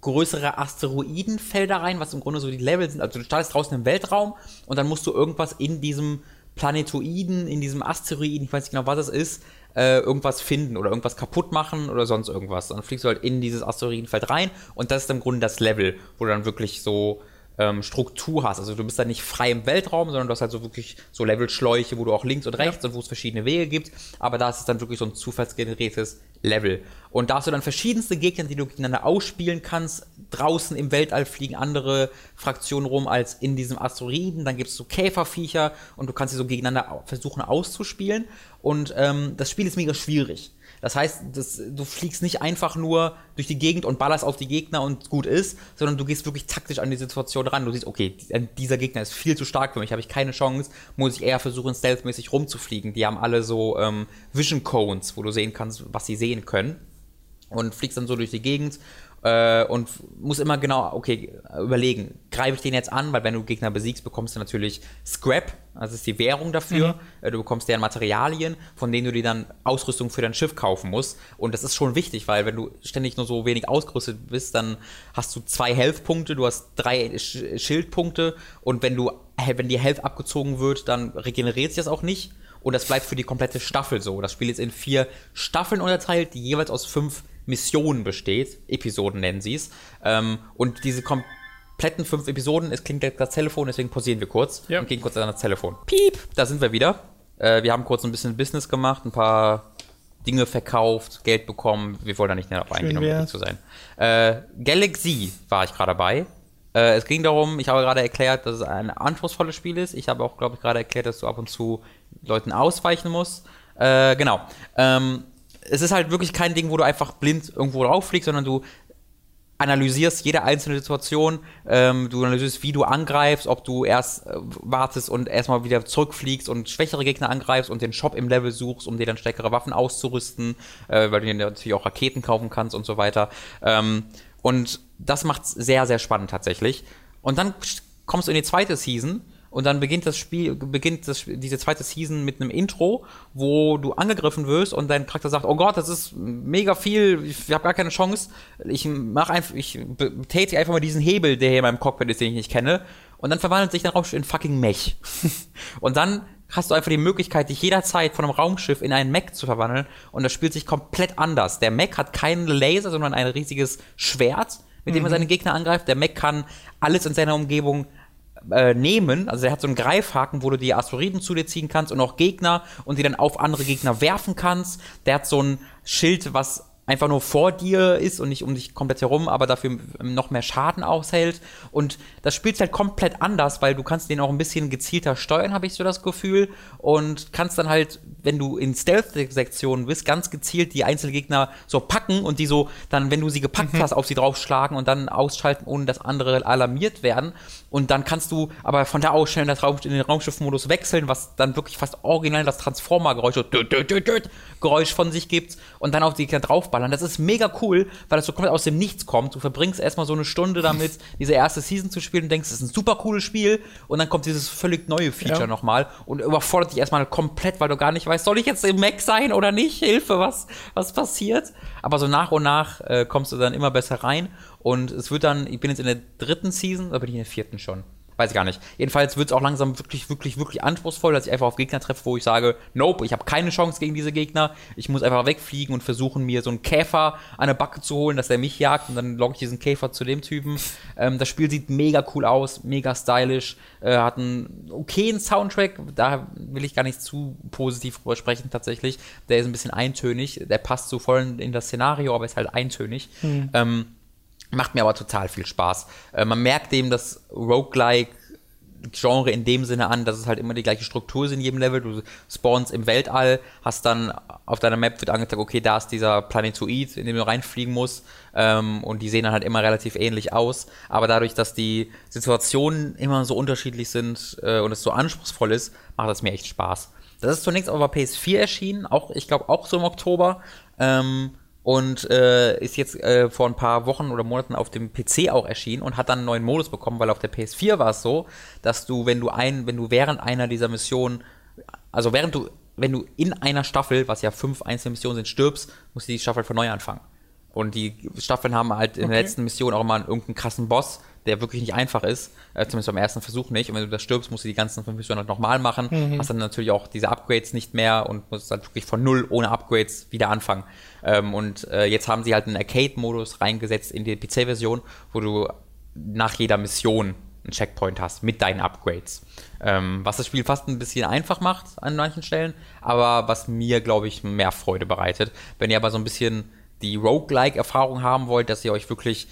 S2: größere Asteroidenfelder rein, was im Grunde so die Level sind. Also du startest draußen im Weltraum und dann musst du irgendwas in diesem Planetoiden, in diesem Asteroiden, ich weiß nicht genau, was es ist, äh, irgendwas finden oder irgendwas kaputt machen oder sonst irgendwas. Dann fliegst du halt in dieses Asteroidenfeld rein und das ist im Grunde das Level, wo du dann wirklich so ähm, Struktur hast. Also du bist dann nicht frei im Weltraum, sondern du hast halt so wirklich so Levelschläuche, wo du auch links und rechts und wo es verschiedene Wege gibt. Aber da ist es dann wirklich so ein zufallsgeneriertes Level. Und da hast du dann verschiedenste Gegner, die du gegeneinander ausspielen kannst. Draußen im Weltall fliegen andere Fraktionen rum als in diesem Asteroiden. Dann gibt es so Käferviecher und du kannst sie so gegeneinander versuchen auszuspielen. Und ähm, das Spiel ist mega schwierig. Das heißt, das, du fliegst nicht einfach nur durch die Gegend und ballerst auf die Gegner und gut ist, sondern du gehst wirklich taktisch an die Situation ran. Du siehst, okay, die- dieser Gegner ist viel zu stark für mich, habe ich keine Chance, muss ich eher versuchen, stealthmäßig rumzufliegen. Die haben alle so ähm, Vision Cones, wo du sehen kannst, was sie sehen können. und fliegst dann so durch die Gegend äh, und muss immer genau, okay, überlegen, greife ich den jetzt an, weil wenn du Gegner besiegst, bekommst du natürlich Scrap, das ist die Währung dafür. Mhm. Äh, du bekommst deren Materialien, von denen du dir dann Ausrüstung für dein Schiff kaufen musst. Und das ist schon wichtig, weil wenn du ständig nur so wenig ausgerüstet bist, dann hast du zwei Health-Punkte, du hast drei Sch Schildpunkte und wenn du, wenn die Health abgezogen wird, dann regeneriert sich das auch nicht. Und das bleibt für die komplette Staffel so. Das Spiel ist in vier Staffeln unterteilt, die jeweils aus fünf Missionen besteht. Episoden nennen sie es. Ähm, und diese kompletten fünf Episoden, es klingt das Telefon, deswegen pausieren wir kurz ja. und gehen kurz an das Telefon. Piep, da sind wir wieder. Äh, wir haben kurz ein bisschen Business gemacht, ein paar Dinge verkauft, Geld bekommen. Wir wollen da nicht näher auf eingehen, um ehrlich zu sein. Äh, Galaxy war ich gerade dabei. Äh, es ging darum, ich habe gerade erklärt, dass es ein anspruchsvolles Spiel ist. Ich habe auch, glaube ich, gerade erklärt, dass du ab und zu Leuten ausweichen musst. Äh, genau. Ähm, es ist halt wirklich kein Ding, wo du einfach blind irgendwo rauffliegst, sondern du analysierst jede einzelne Situation, ähm, du analysierst, wie du angreifst, ob du erst äh, wartest und erstmal wieder zurückfliegst und schwächere Gegner angreifst und den Shop im Level suchst, um dir dann stärkere Waffen auszurüsten, äh, weil du dir natürlich auch Raketen kaufen kannst und so weiter. Ähm, und das macht es sehr, sehr spannend tatsächlich. Und dann kommst du in die zweite Season und dann beginnt das Spiel, beginnt das, diese zweite Season mit einem Intro, wo du angegriffen wirst und dein Charakter sagt, oh Gott, das ist mega viel, ich habe gar keine Chance. Ich mach einfach, ich tätige einfach mal diesen Hebel, der hier in meinem Cockpit ist, den ich nicht kenne. Und dann verwandelt sich dein Raumschiff in fucking Mech. *laughs* und dann hast du einfach die Möglichkeit, dich jederzeit von einem Raumschiff in einen Mech zu verwandeln und das spielt sich komplett anders. Der Mech hat keinen Laser, sondern ein riesiges Schwert, mit dem mhm. er seine Gegner angreift. Der Mech kann alles in seiner Umgebung äh, nehmen. Also der hat so einen Greifhaken, wo du die Asteroiden zu dir ziehen kannst und auch Gegner und die dann auf andere Gegner werfen kannst. Der hat so ein Schild, was einfach nur vor dir ist und nicht um dich komplett herum, aber dafür noch mehr Schaden aushält. Und das spielt halt komplett anders, weil du kannst den auch ein bisschen gezielter steuern, habe ich so das Gefühl. Und kannst dann halt, wenn du in Stealth-Sektionen bist, ganz gezielt die einzelnen Gegner so packen und die so dann, wenn du sie gepackt mhm. hast, auf sie draufschlagen und dann ausschalten, ohne dass andere alarmiert werden. Und dann kannst du aber von da aus schnell in, das Raum, in den Raumschiffmodus wechseln, was dann wirklich fast original das Transformer-Geräusch so Geräusch von sich gibt und dann auf die Gegner draufballern. Das ist mega cool, weil das so komplett aus dem Nichts kommt. Du verbringst erstmal so eine Stunde damit, *laughs* diese erste Season zu spielen und denkst, das ist ein super cooles Spiel und dann kommt dieses völlig neue Feature ja. nochmal und überfordert dich erstmal komplett, weil du gar nicht weißt, soll ich jetzt im Mac sein oder nicht? Hilfe, was, was passiert? Aber so nach und nach äh, kommst du dann immer besser rein und es wird dann, ich bin jetzt in der dritten Season, oder bin ich in der vierten schon? Weiß ich gar nicht. Jedenfalls wird es auch langsam wirklich, wirklich, wirklich anspruchsvoll, dass ich einfach auf Gegner treffe, wo ich sage, nope, ich habe keine Chance gegen diese Gegner. Ich muss einfach wegfliegen und versuchen, mir so einen Käfer an eine Backe zu holen, dass der mich jagt und dann logge ich diesen Käfer zu dem Typen. Ähm, das Spiel sieht mega cool aus, mega stylisch, äh, hat einen okayen Soundtrack, da will ich gar nicht zu positiv drüber sprechen tatsächlich. Der ist ein bisschen eintönig, der passt so voll in das Szenario, aber ist halt eintönig. Hm. Ähm, Macht mir aber total viel Spaß. Äh, man merkt dem das Roguelike Genre in dem Sinne an, dass es halt immer die gleiche Struktur ist in jedem Level. Du spawnst im Weltall, hast dann auf deiner Map wird angezeigt, okay, da ist dieser Planetoid, in dem du reinfliegen musst. Ähm, und die sehen dann halt immer relativ ähnlich aus. Aber dadurch, dass die Situationen immer so unterschiedlich sind äh, und es so anspruchsvoll ist, macht das mir echt Spaß. Das ist zunächst auf der PS4 erschienen, auch, ich glaube auch so im Oktober. Ähm, und äh, ist jetzt äh, vor ein paar Wochen oder Monaten auf dem PC auch erschienen und hat dann einen neuen Modus bekommen, weil auf der PS4 war es so, dass du, wenn du ein, wenn du während einer dieser Missionen, also während du, wenn du in einer Staffel, was ja fünf einzelne Missionen sind, stirbst, musst du die Staffel von neu anfangen. Und die Staffeln haben halt in okay. der letzten Mission auch immer irgendeinen krassen Boss, der wirklich nicht einfach ist, äh, zumindest beim ersten Versuch nicht. Und wenn du das stirbst, musst du die ganzen fünf Missionen halt nochmal machen, mhm. hast dann natürlich auch diese Upgrades nicht mehr und musst halt wirklich von null ohne Upgrades wieder anfangen. Ähm, und äh, jetzt haben sie halt einen Arcade-Modus reingesetzt in die PC-Version, wo du nach jeder Mission einen Checkpoint hast mit deinen Upgrades. Ähm, was das Spiel fast ein bisschen einfach macht an manchen Stellen, aber was mir, glaube ich, mehr Freude bereitet. Wenn ihr aber so ein bisschen die Roguelike-Erfahrung haben wollt, dass ihr euch wirklich,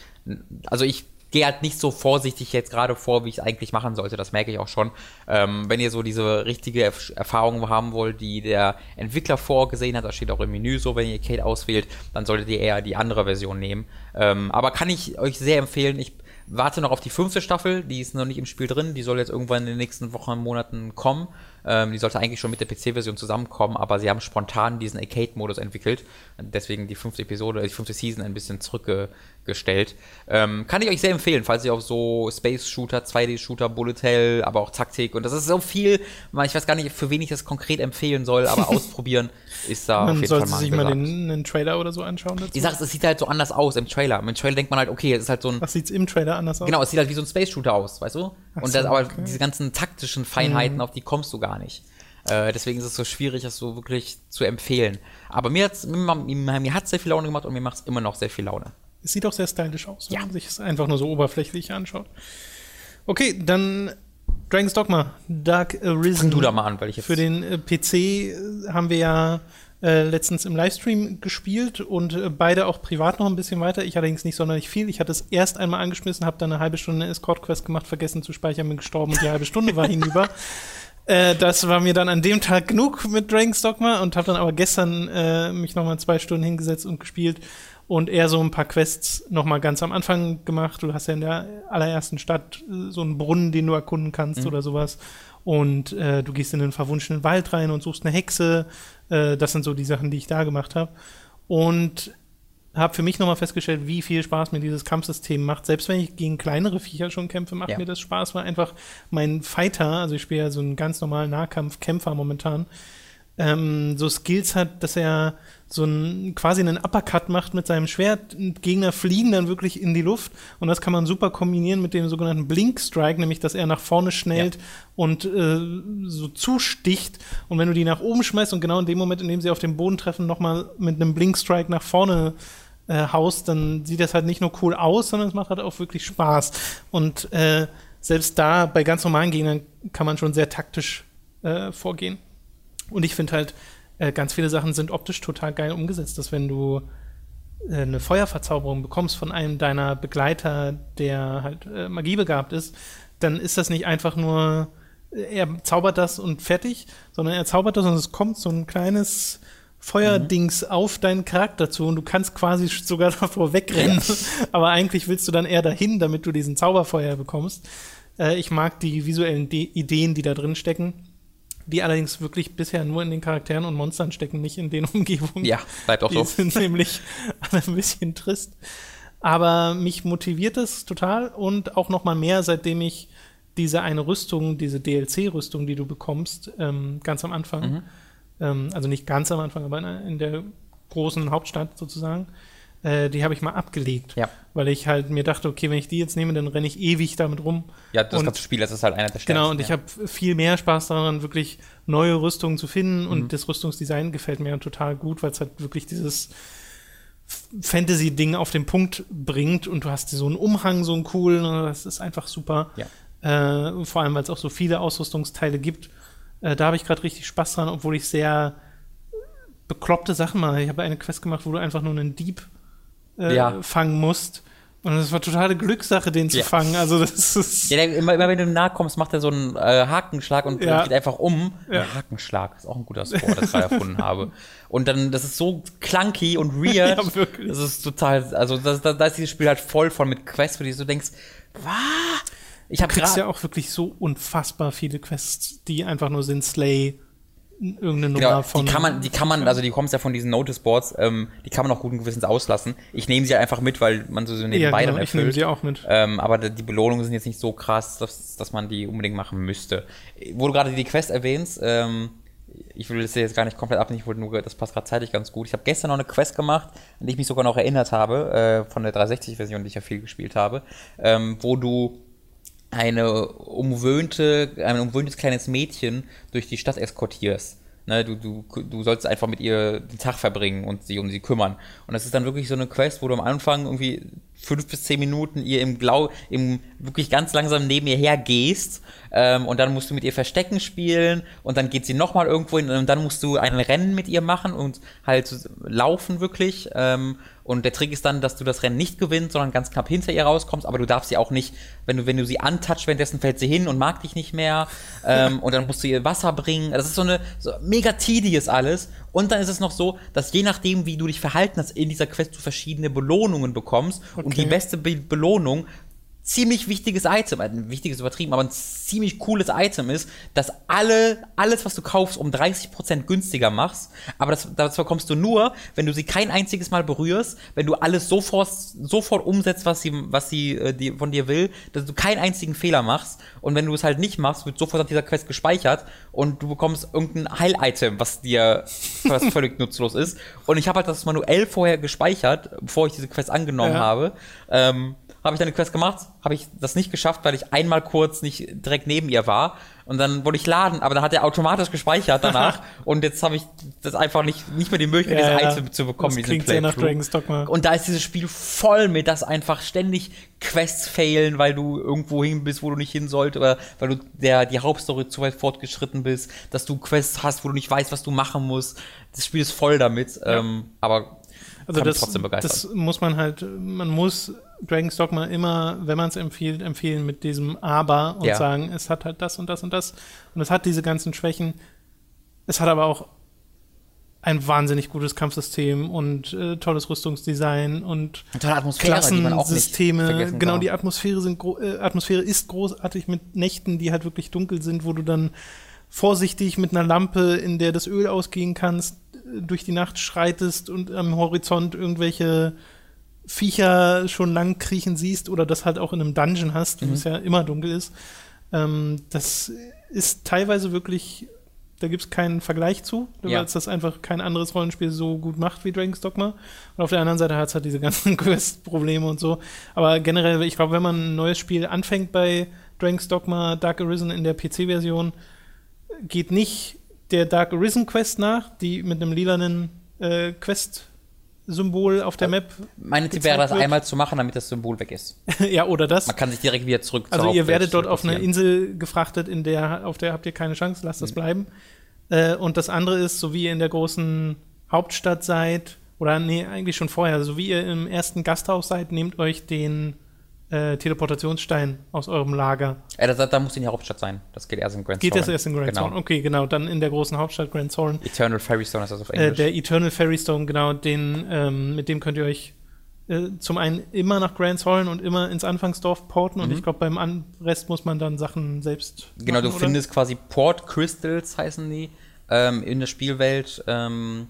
S2: also ich gehe halt nicht so vorsichtig jetzt gerade vor, wie ich es eigentlich machen sollte. Das merke ich auch schon. Ähm, wenn ihr so diese richtige Erfahrung haben wollt, die der Entwickler vorgesehen hat, das steht auch im Menü so, wenn ihr Kate auswählt, dann solltet ihr eher die andere Version nehmen. Ähm, aber kann ich euch sehr empfehlen. Ich warte noch auf die fünfte Staffel, die ist noch nicht im Spiel drin, die soll jetzt irgendwann in den nächsten Wochen und Monaten kommen. Ähm, die sollte eigentlich schon mit der PC-Version zusammenkommen, aber sie haben spontan diesen Arcade-Modus entwickelt. Deswegen die fünfte Episode, die fünfte Season ein bisschen zurückgestellt. Ähm, kann ich euch sehr empfehlen, falls ihr auf so Space-Shooter, 2D-Shooter, Bullet Hell, aber auch Taktik und das ist so viel, ich weiß gar nicht, für wen ich das konkret empfehlen soll, aber *laughs* ausprobieren ist da
S1: Man
S2: auf jeden
S1: sollte
S2: Fall
S1: sich mal den, einen Trailer oder so anschauen dazu.
S2: Sache ist, es sieht halt so anders aus im Trailer. Im Trailer denkt man halt, okay, es ist halt so ein
S1: Was sieht's im Trailer anders aus?
S2: Genau, es sieht halt wie so ein Space-Shooter aus, weißt du?
S1: Ach
S2: und
S1: so,
S2: das, aber
S1: okay. Mhm.
S2: diese ganzen taktischen Feinheiten, auf die kommst du gar nicht. Äh, deswegen ist es so schwierig, das so wirklich zu empfehlen. Aber mir hat's, mir, mir, mir hat's sehr viel Laune gemacht und mir macht es immer noch sehr viel Laune.
S1: Es sieht auch sehr stylisch aus, wenn
S2: Ja.
S1: man sich es einfach nur so oberflächlich anschaut. Okay, dann Dragon's Dogma, Dark Arisen.
S2: Du da mal an, weil ich jetzt.
S1: Für den äh, PC äh, haben wir ja äh, letztens im Livestream gespielt und äh, beide auch privat noch ein bisschen weiter. Ich allerdings nicht sonderlich viel. Ich hatte es erst einmal angeschmissen, habe dann eine halbe Stunde Escort-Quest gemacht, vergessen zu speichern, bin gestorben und die halbe Stunde war hinüber. *laughs* Äh, das war mir dann an dem Tag genug mit Dragon's Dogma und habe dann aber gestern äh, mich noch mal zwei Stunden hingesetzt und gespielt und eher so ein paar Quests noch mal ganz am Anfang gemacht. Du hast ja in der allerersten Stadt äh, so einen Brunnen, den du erkunden kannst oder sowas. Und äh, du gehst in den verwunschenen Wald rein und suchst eine Hexe. Äh, das sind so die Sachen, die ich da gemacht habe. Und habe für mich nochmal festgestellt, wie viel Spaß mir dieses Kampfsystem macht. Selbst wenn ich gegen kleinere Viecher schon kämpfe, macht
S2: Ja.
S1: mir das Spaß, weil einfach mein Fighter, also ich spiele ja so einen ganz normalen Nahkampfkämpfer momentan, ähm, so Skills hat, dass er so ein, quasi einen Uppercut macht mit seinem Schwert. Gegner fliegen dann wirklich in die Luft und das kann man super kombinieren mit dem sogenannten Blink Strike, nämlich dass er nach vorne schnellt und äh, so zusticht und wenn du die nach oben schmeißt und genau in dem Moment, in dem sie auf den Boden treffen, nochmal mit einem Blink Strike nach vorne äh, haust, dann sieht das halt nicht nur cool aus, sondern es macht halt auch wirklich Spaß. Und äh, selbst da bei ganz normalen Gegnern kann man schon sehr taktisch äh, vorgehen. Und ich finde halt, äh, ganz viele Sachen sind optisch total geil umgesetzt, dass wenn du äh, eine Feuerverzauberung bekommst von einem deiner Begleiter, der halt äh, magiebegabt ist, dann ist das nicht einfach nur, äh, er zaubert das und fertig, sondern er zaubert das und es kommt so ein kleines Feuerdings auf deinen Charakter zu und du kannst quasi sogar *laughs* davor wegrennen, aber eigentlich willst du dann eher dahin, damit du diesen Zauberfeuer bekommst. Äh, ich mag die visuellen De Ideen, die da drin stecken, die allerdings wirklich bisher nur in den Charakteren und Monstern stecken, nicht in den *laughs* Umgebungen.
S2: Ja, bleibt auch
S1: Die
S2: so.
S1: sind *laughs* nämlich alle ein bisschen trist. Aber mich motiviert es total und auch noch mal mehr, seitdem ich diese eine Rüstung, diese DLC-Rüstung, die du bekommst, ähm, ganz am Anfang,
S2: Mhm.
S1: ähm, also nicht ganz am Anfang, aber in der großen Hauptstadt sozusagen, äh, die habe ich mal abgelegt.
S2: Ja.
S1: Weil ich halt mir dachte, okay, wenn ich die jetzt nehme, dann renne ich ewig damit rum.
S2: Ja, das
S1: Und-
S2: ganze Spiel, das ist halt einer der stärksten.
S1: Genau, und ich
S2: ja.
S1: habe viel mehr Spaß daran, wirklich neue Rüstungen zu finden.
S2: Mhm.
S1: Und das Rüstungsdesign gefällt mir total gut, weil es halt wirklich dieses Fantasy-Ding auf den Punkt bringt. Und du hast so einen Umhang, so einen coolen. Das ist einfach super.
S2: Ja.
S1: Äh, vor allem, weil es auch so viele Ausrüstungsteile gibt. Äh, da habe ich gerade richtig Spaß dran, obwohl ich sehr bekloppte Sachen mache. Ich habe eine Quest gemacht, wo du einfach nur einen Dieb äh,
S2: Ja.
S1: fangen musst. Und es war totale Glückssache, den zu
S2: Ja.
S1: fangen. Also das ist
S2: Ja, der, immer, immer wenn du ihm nahe kommst, macht er so einen äh, Hakenschlag und
S1: Ja.
S2: geht einfach um.
S1: Ja.
S2: Ein Hakenschlag ist auch ein guter Sport, das ich gerade erfunden *laughs* habe. Und dann, das ist so clunky und weird. *laughs*
S1: Ja, wirklich.
S2: Das ist total, also das, da, da ist dieses Spiel halt voll von mit Quests, wo du so denkst, was? Ich habe
S1: Du kriegst ja auch wirklich so unfassbar viele Quests, die einfach nur sind Slay, irgendeine Nummer
S2: Genau,
S1: von.
S2: die kann man, die kann man, also die kommst ja von diesen Notice Boards, ähm, die kann man auch guten Gewissens auslassen. Ich nehme sie einfach mit, weil man so nebenbei
S1: ja, genau,
S2: dann
S1: ich nehme
S2: erfüllt.
S1: sie auch mit.
S2: Ähm, aber die Belohnungen sind jetzt nicht so krass, dass, dass man die unbedingt machen müsste. Wo du gerade die Quest erwähnst, ähm, ich will das jetzt gar nicht komplett abnehmen, ich wollte nur, das passt gerade zeitlich ganz gut. Ich habe gestern noch eine Quest gemacht, an die ich mich sogar noch erinnert habe, äh, von der 360-Version, die ich ja viel gespielt habe, ähm, wo du eine umwöhnte, ein umwöhntes kleines Mädchen durch die Stadt eskortierst. Ne, du, du, du sollst einfach mit ihr den Tag verbringen und sich um sie kümmern. Und das ist dann wirklich so eine Quest, wo du am Anfang irgendwie fünf bis zehn Minuten ihr im Blau, im wirklich ganz langsam neben ihr hergehst ähm, und dann musst du mit ihr Verstecken spielen und dann geht sie nochmal irgendwo hin und dann musst du ein Rennen mit ihr machen und halt laufen wirklich. Ähm, und der Trick ist dann, dass du das Rennen nicht gewinnst, sondern ganz knapp hinter ihr rauskommst, aber du darfst sie auch nicht, wenn du, wenn du sie antouchst, währenddessen fällt sie hin und mag dich nicht mehr. Ähm, *laughs* und dann musst du ihr Wasser bringen. Das ist so eine so mega tedious alles. Und dann ist es noch so, dass je nachdem, wie du dich verhalten hast in dieser Quest, du verschiedene Belohnungen bekommst. Und
S1: Okay.
S2: die beste Be Belohnung ziemlich wichtiges Item, ein wichtiges übertrieben, aber ein ziemlich cooles Item ist, dass alle, alles, was du kaufst, um 30% günstiger machst. Aber das, das bekommst du nur, wenn du sie kein einziges Mal berührst, wenn du alles sofort, sofort umsetzt, was sie, was sie äh, die, von dir will, dass du keinen einzigen Fehler machst. Und wenn du es halt nicht machst, wird sofort auf dieser Quest gespeichert und du bekommst irgendein Heil-Item, was dir was *laughs* völlig nutzlos ist. Und ich habe halt das manuell vorher gespeichert, bevor ich diese Quest angenommen
S1: Ja.
S2: habe. Ähm, habe ich dann eine Quest gemacht, habe ich das nicht geschafft, weil ich einmal kurz nicht direkt neben ihr war. Und dann wollte ich laden, aber dann hat er automatisch gespeichert danach. *laughs* und jetzt habe ich das einfach nicht, nicht mehr die Möglichkeit,
S1: Ja, ja.
S2: Item zu bekommen.
S1: Das klingt sehr nach. Dragon's Dogma.
S2: Und da ist dieses Spiel voll mit, dass einfach ständig Quests failen, weil du irgendwo hin bist, wo du nicht hin sollst, oder weil du der, die Hauptstory zu weit fortgeschritten bist, dass du Quests hast, wo du nicht weißt, was du machen musst. Das Spiel ist voll damit. Ähm, aber
S1: Also das, das muss man halt, man muss Dragon's Dogma immer, wenn man es empfiehlt, empfehlen mit diesem Aber und
S2: Ja.
S1: sagen, es hat halt das und das und das und es hat diese ganzen Schwächen. Es hat aber auch ein wahnsinnig gutes Kampfsystem und äh, tolles Rüstungsdesign und
S2: die
S1: Klassensysteme.
S2: vergessen
S1: Genau, die Atmosphäre, sind äh, Atmosphäre ist großartig mit Nächten, die halt wirklich dunkel sind, wo du dann vorsichtig mit einer Lampe, in der das Öl ausgehen kannst, äh, durch die Nacht schreitest und am Horizont irgendwelche Viecher schon lang kriechen siehst oder das halt auch in einem Dungeon hast, wo
S2: Mhm.
S1: es ja immer dunkel ist. Ähm, das ist teilweise wirklich, da gibt es keinen Vergleich zu, weil
S2: Ja.
S1: es das einfach kein anderes Rollenspiel so gut macht wie Dragon's Dogma. Und auf der anderen Seite hat es halt diese ganzen *laughs* Quest-Probleme und so. Aber generell, ich glaube, wenn man ein neues Spiel anfängt bei Dragon's Dogma Dark Arisen in der PC-Version, geht nicht der Dark Arisen Quest nach, die mit einem lilanen äh, Quest-Symbol auf der Map.
S2: Meine Tipp wäre, das
S1: wird.
S2: einmal zu machen, damit das Symbol weg ist. *laughs*
S1: ja, oder das.
S2: Man kann sich direkt wieder zurück zur
S1: Also ihr
S2: Hauptwelt
S1: werdet dort auf eine. Insel gefrachtet, in der, auf der habt ihr keine Chance, lasst
S2: Mhm.
S1: das bleiben. Äh, und das andere ist, so wie ihr in der großen Hauptstadt seid, oder nee, eigentlich schon vorher, so wie ihr im ersten Gasthaus seid, nehmt euch den äh, Teleportationsstein aus eurem Lager.
S2: Äh, da, da muss in die Hauptstadt sein. Das geht erst in Grand
S1: Geht das erst in Grand
S2: genau.
S1: Thorn? Okay, genau, dann in der großen Hauptstadt Grand Thorn.
S2: Eternal Fairy Stone ist das auf
S1: Äh,
S2: Englisch.
S1: der Eternal Fairy Stone, genau, den, ähm, mit dem könnt ihr euch äh, zum einen immer nach Grand Thorn und immer ins Anfangsdorf porten und ich glaube, beim Rest muss man dann Sachen selbst.
S2: Mhm. Genau, du
S1: machen, oder?
S2: findest quasi Port Crystals, heißen die, ähm, in der Spielwelt. Ähm,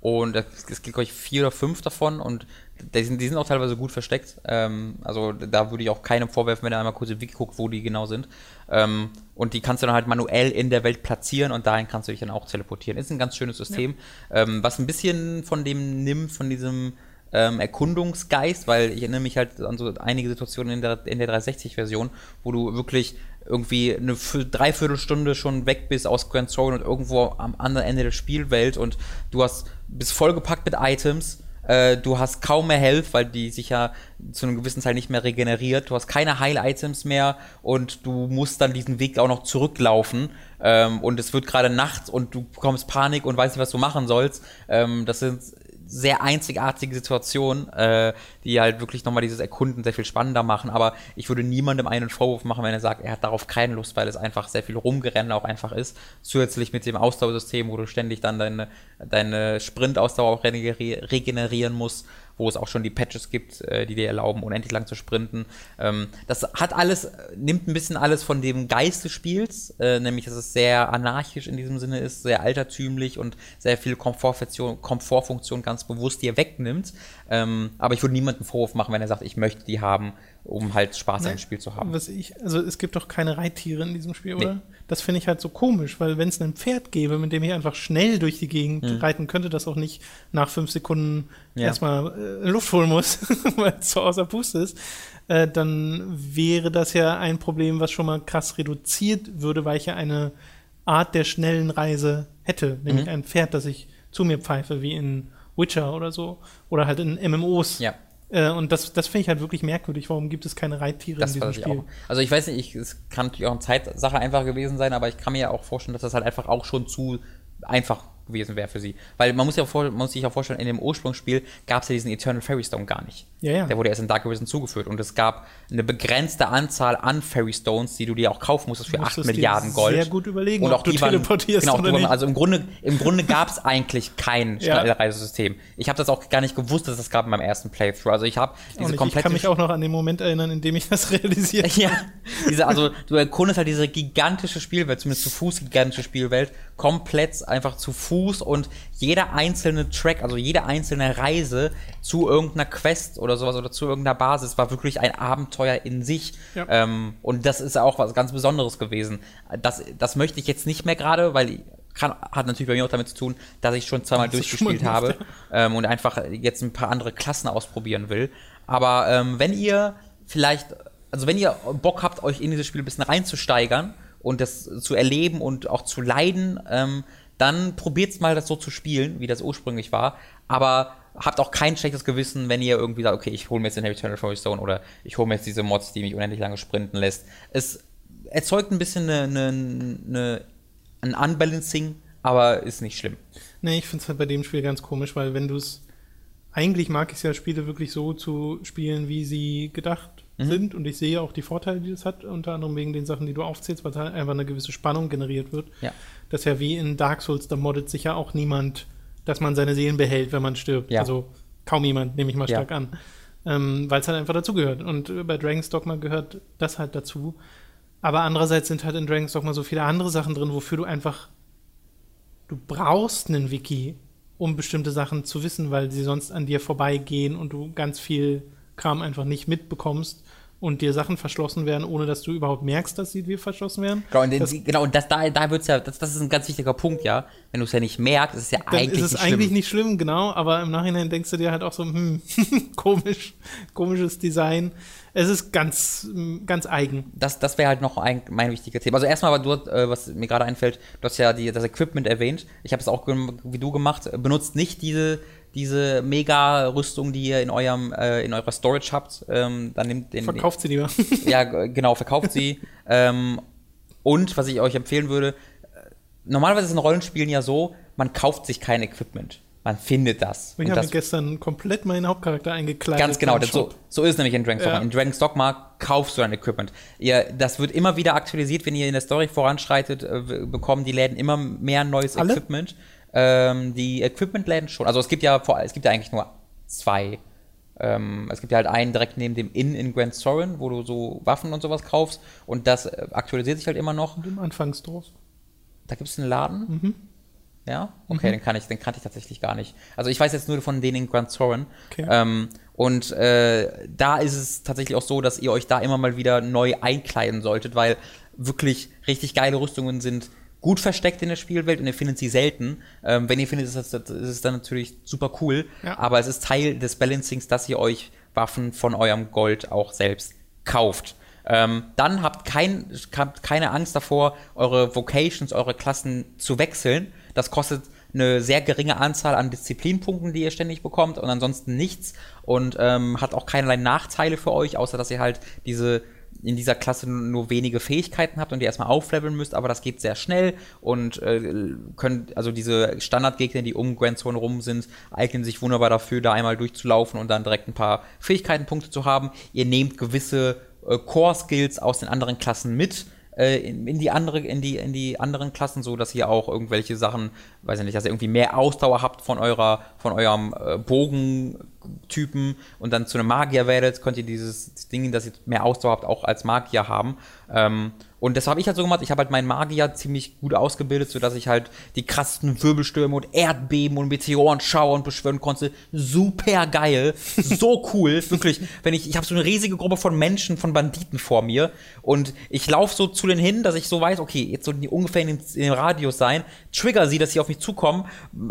S2: und es gibt, glaube ich, vier oder fünf davon und die sind, die sind auch teilweise gut versteckt. Ähm, also da würde ich auch keinem vorwerfen, wenn er einmal kurz im Wiki guckt, wo die genau sind. Ähm, und die kannst du dann halt manuell in der Welt platzieren und dahin kannst du dich dann auch teleportieren. Ist ein ganz schönes System, ähm, was ein bisschen von dem nimmt, von diesem ähm, Erkundungsgeist, weil ich erinnere mich halt an so einige Situationen in der, in der 360-Version, wo du wirklich irgendwie eine Dreiviertelstunde schon weg bist aus Grand Throne und irgendwo am anderen Ende der Spielwelt und du hast bist vollgepackt mit Items. äh, Du hast kaum mehr Health, weil die sich ja zu einem gewissen Teil nicht mehr regeneriert. Du hast keine Heil-Items mehr und du musst dann diesen Weg auch noch zurücklaufen. Ähm, und es wird gerade Nacht und du bekommst Panik und weißt nicht, was du machen sollst. Ähm, das sind sehr einzigartige Situationen, äh, die halt wirklich nochmal dieses Erkunden sehr viel spannender machen. Aber ich würde niemandem einen Vorwurf machen, wenn er sagt, er hat darauf keine Lust, weil es einfach sehr viel Rumgerennen auch einfach ist. Zusätzlich mit dem Ausdauersystem, wo du ständig dann deine, deine Sprintausdauer auch regeneri- regenerieren musst, wo es auch schon die Patches gibt, äh, die dir erlauben, unendlich lang zu sprinten. Ähm, das hat alles, nimmt ein bisschen alles von dem Geist des Spiels, äh, nämlich dass es sehr anarchisch in diesem Sinne ist, sehr altertümlich und sehr viel Komfortfunktion, Komfortfunktion ganz bewusst dir wegnimmt. Ähm, aber ich würde niemanden Vorwurf machen, wenn er sagt, ich möchte die haben, um halt Spaß an dem Spiel zu haben.
S1: Was ich, also es gibt doch keine Reittiere in diesem Spiel,
S2: Nee.
S1: oder? Das finde ich halt so komisch, weil wenn es ein Pferd gäbe, mit dem ich einfach schnell durch die Gegend reiten könnte, das auch nicht nach fünf Sekunden
S2: Ja.
S1: erstmal äh, Luft holen muss, *laughs* weil es so außer Puste ist, äh, dann wäre das ja ein Problem, was schon mal krass reduziert würde, weil ich ja eine Art der schnellen Reise hätte, nämlich
S2: Mhm.
S1: ein Pferd, das ich zu mir pfeife, wie in Witcher oder so, oder halt in MMOs.
S2: Ja.
S1: Äh, und das, das finde ich halt wirklich merkwürdig. Warum gibt es keine Reittiere
S2: Das
S1: in diesem
S2: ich
S1: Spiel?
S2: auch. Also ich weiß nicht, ich, es kann natürlich auch eine Zeitsache einfach gewesen sein, aber ich kann mir ja auch vorstellen, dass das halt einfach auch schon zu einfach gewesen wäre für sie. Weil man muss, ja vor, man muss sich ja vorstellen, in dem Ursprungsspiel gab es ja diesen Eternal Fairy Stone gar nicht.
S1: Ja, ja.
S2: Der wurde erst in Dark Arisen zugeführt und es gab eine begrenzte Anzahl an Fairy Stones, die du dir auch kaufen musstest für 8
S1: musstest dir
S2: Milliarden Gold.
S1: sehr gut überlegen,
S2: und auch
S1: du
S2: die waren,
S1: teleportierst
S2: genau,
S1: oder
S2: waren. Also im Grunde, im Grunde gab es eigentlich kein
S1: Ja.
S2: Schnellreisesystem. Ich habe das auch gar nicht gewusst, dass es das gab in meinem ersten Playthrough. Also ich habe diese
S1: ich, ich
S2: komplette
S1: kann mich auch noch an den Moment erinnern, in dem ich das *laughs* realisiert
S2: ja, diese, also du erkundest halt diese gigantische Spielwelt, zumindest zu Fuß gigantische Spielwelt, komplett einfach zu Fuß und jeder einzelne Track, also jede einzelne Reise zu irgendeiner Quest oder sowas oder zu irgendeiner Basis war wirklich ein Abenteuer in sich.
S1: Ja.
S2: Ähm, und das ist auch was ganz Besonderes gewesen. Das, das möchte ich jetzt nicht mehr gerade, weil kann, hat natürlich bei mir auch damit zu tun, dass ich schon zweimal
S1: Hast du schon
S2: durchgespielt habe ähm, und einfach jetzt ein paar andere Klassen ausprobieren will. Aber ähm, wenn ihr vielleicht, also wenn ihr Bock habt, euch in dieses Spiel ein bisschen reinzusteigern und das zu erleben und auch zu leiden, ähm, dann probiert's mal, das so zu spielen, wie das ursprünglich war. Aber habt auch kein schlechtes Gewissen, wenn ihr irgendwie sagt, okay, ich hole mir jetzt den Eternal Fairy Stone oder ich hole mir jetzt diese Mods, die mich unendlich lange sprinten lässt. Es erzeugt ein bisschen eine, eine, eine, ein Unbalancing, aber ist nicht schlimm.
S1: Nee, ich finde es halt bei dem Spiel ganz komisch, weil wenn du es. Eigentlich mag ich es ja, Spiele wirklich so zu spielen, wie sie gedacht
S2: Mhm.
S1: sind. Und ich sehe auch die Vorteile, die es hat, unter anderem wegen den Sachen, die du aufzählst, weil halt einfach eine gewisse Spannung generiert wird.
S2: Ja.
S1: Das ist ja wie in Dark Souls, da moddet sich ja auch niemand, dass man seine Seelen behält, wenn man stirbt.
S2: Ja.
S1: Also kaum jemand, nehme ich mal
S2: Ja.
S1: stark an. Ähm, weil es halt einfach dazugehört. Und bei Dragon's Dogma gehört das halt dazu. Aber andererseits sind halt in Dragon's Dogma so viele andere Sachen drin, wofür du einfach du brauchst einen Wiki, um bestimmte Sachen zu wissen, weil sie sonst an dir vorbeigehen und du ganz viel Kram einfach nicht mitbekommst und dir Sachen verschlossen werden, ohne dass du überhaupt merkst, dass sie dir verschlossen werden.
S2: Genau, und,
S1: Das-
S2: genau, und das, da, da wird's ja, das, das ist ein ganz wichtiger Punkt, ja. Wenn du es ja nicht merkst, ist es ja
S1: Dann
S2: eigentlich
S1: ist es
S2: nicht
S1: eigentlich
S2: schlimm.
S1: nicht schlimm, genau, aber im Nachhinein denkst du dir halt auch so, hm, *laughs* komisch, komisches Design. Es ist ganz, ganz eigen.
S2: Das, das wäre halt noch ein, mein wichtiger Thema. Also erstmal, aber du, äh, was mir gerade einfällt, du hast ja die, das Equipment erwähnt. Ich habe es auch wie du gemacht. Benutzt nicht diese, diese Mega-Rüstung, die ihr in eurem, äh, in eurer Storage habt. Ähm, dann nimmt den.
S1: Verkauft sie lieber. *laughs*
S2: Ja, genau, verkauft sie. *laughs* ähm, und was ich euch empfehlen würde, äh, normalerweise ist in Rollenspielen ja so, man kauft sich kein Equipment. Man findet das.
S1: Ich habe gestern komplett meinen Hauptcharakter eingekleidet.
S2: Ganz genau, so, so ist es nämlich in Dragon's Dogma.
S1: Ja.
S2: In Dragon's Dogma kaufst du ein Equipment. Ihr, das wird immer wieder aktualisiert, wenn ihr in der Story voranschreitet, äh, bekommen die Läden immer mehr neues
S1: Alle?
S2: Equipment. Ähm, die Equipment-Läden schon. Also es gibt ja vor, es gibt ja eigentlich nur zwei. Ähm, es gibt ja halt einen direkt neben dem Inn in Grand Sorin, wo du so Waffen und sowas kaufst. Und das äh, aktualisiert sich halt immer noch.
S1: Und im Anfangsdorf.
S2: Da gibt es einen Laden.
S1: Mhm.
S2: Ja, okay, den kann ich, den kannte ich tatsächlich gar nicht. Also ich weiß jetzt nur von denen in Grand Soren.
S1: Okay.
S2: Ähm, und äh, da ist es tatsächlich auch so, dass ihr euch da immer mal wieder neu einkleiden solltet, weil wirklich richtig geile Rüstungen sind gut versteckt in der Spielwelt und ihr findet sie selten. Ähm, wenn ihr findet, ist es, ist es dann natürlich super cool.
S1: Ja.
S2: Aber es ist Teil des Balancings, dass ihr euch Waffen von eurem Gold auch selbst kauft. Ähm, dann habt, kein, habt keine Angst davor, eure Vocations, eure Klassen zu wechseln. Das kostet eine sehr geringe Anzahl an Disziplinpunkten, die ihr ständig bekommt und ansonsten nichts und ähm, hat auch keinerlei Nachteile für euch, außer dass ihr halt diese in dieser Klasse nur wenige Fähigkeiten habt und ihr erstmal aufleveln müsst, aber das geht sehr schnell und äh, könnt, also diese Standardgegner, die um Grand Zone rum sind, eignen sich wunderbar dafür, da einmal durchzulaufen und dann direkt ein paar Fähigkeitenpunkte zu haben. Ihr nehmt gewisse äh, Core-Skills aus den anderen Klassen mit äh, in, in die andere, in die, in die anderen Klassen, so dass ihr auch irgendwelche Sachen, weiß ich nicht, dass ihr irgendwie mehr Ausdauer habt von eurer, von eurem äh, Bogentypen und dann zu einem Magier werdet, könnt ihr dieses Ding, dass ihr mehr Ausdauer habt, auch als Magier haben. Ähm, und das habe ich halt so gemacht. Ich habe halt meinen Magier ziemlich gut ausgebildet, sodass ich halt die krassesten Wirbelstürme und Erdbeben und Meteorenschauer und beschwören konnte. Super geil. So *laughs* cool. Wirklich. Wenn ich, ich habe so eine riesige Gruppe von Menschen, von Banditen vor mir. Und ich laufe so zu denen hin, dass ich so weiß, okay, jetzt sollten die ungefähr in dem, in dem Radius sein. Trigger sie, dass sie auf mich zukommen.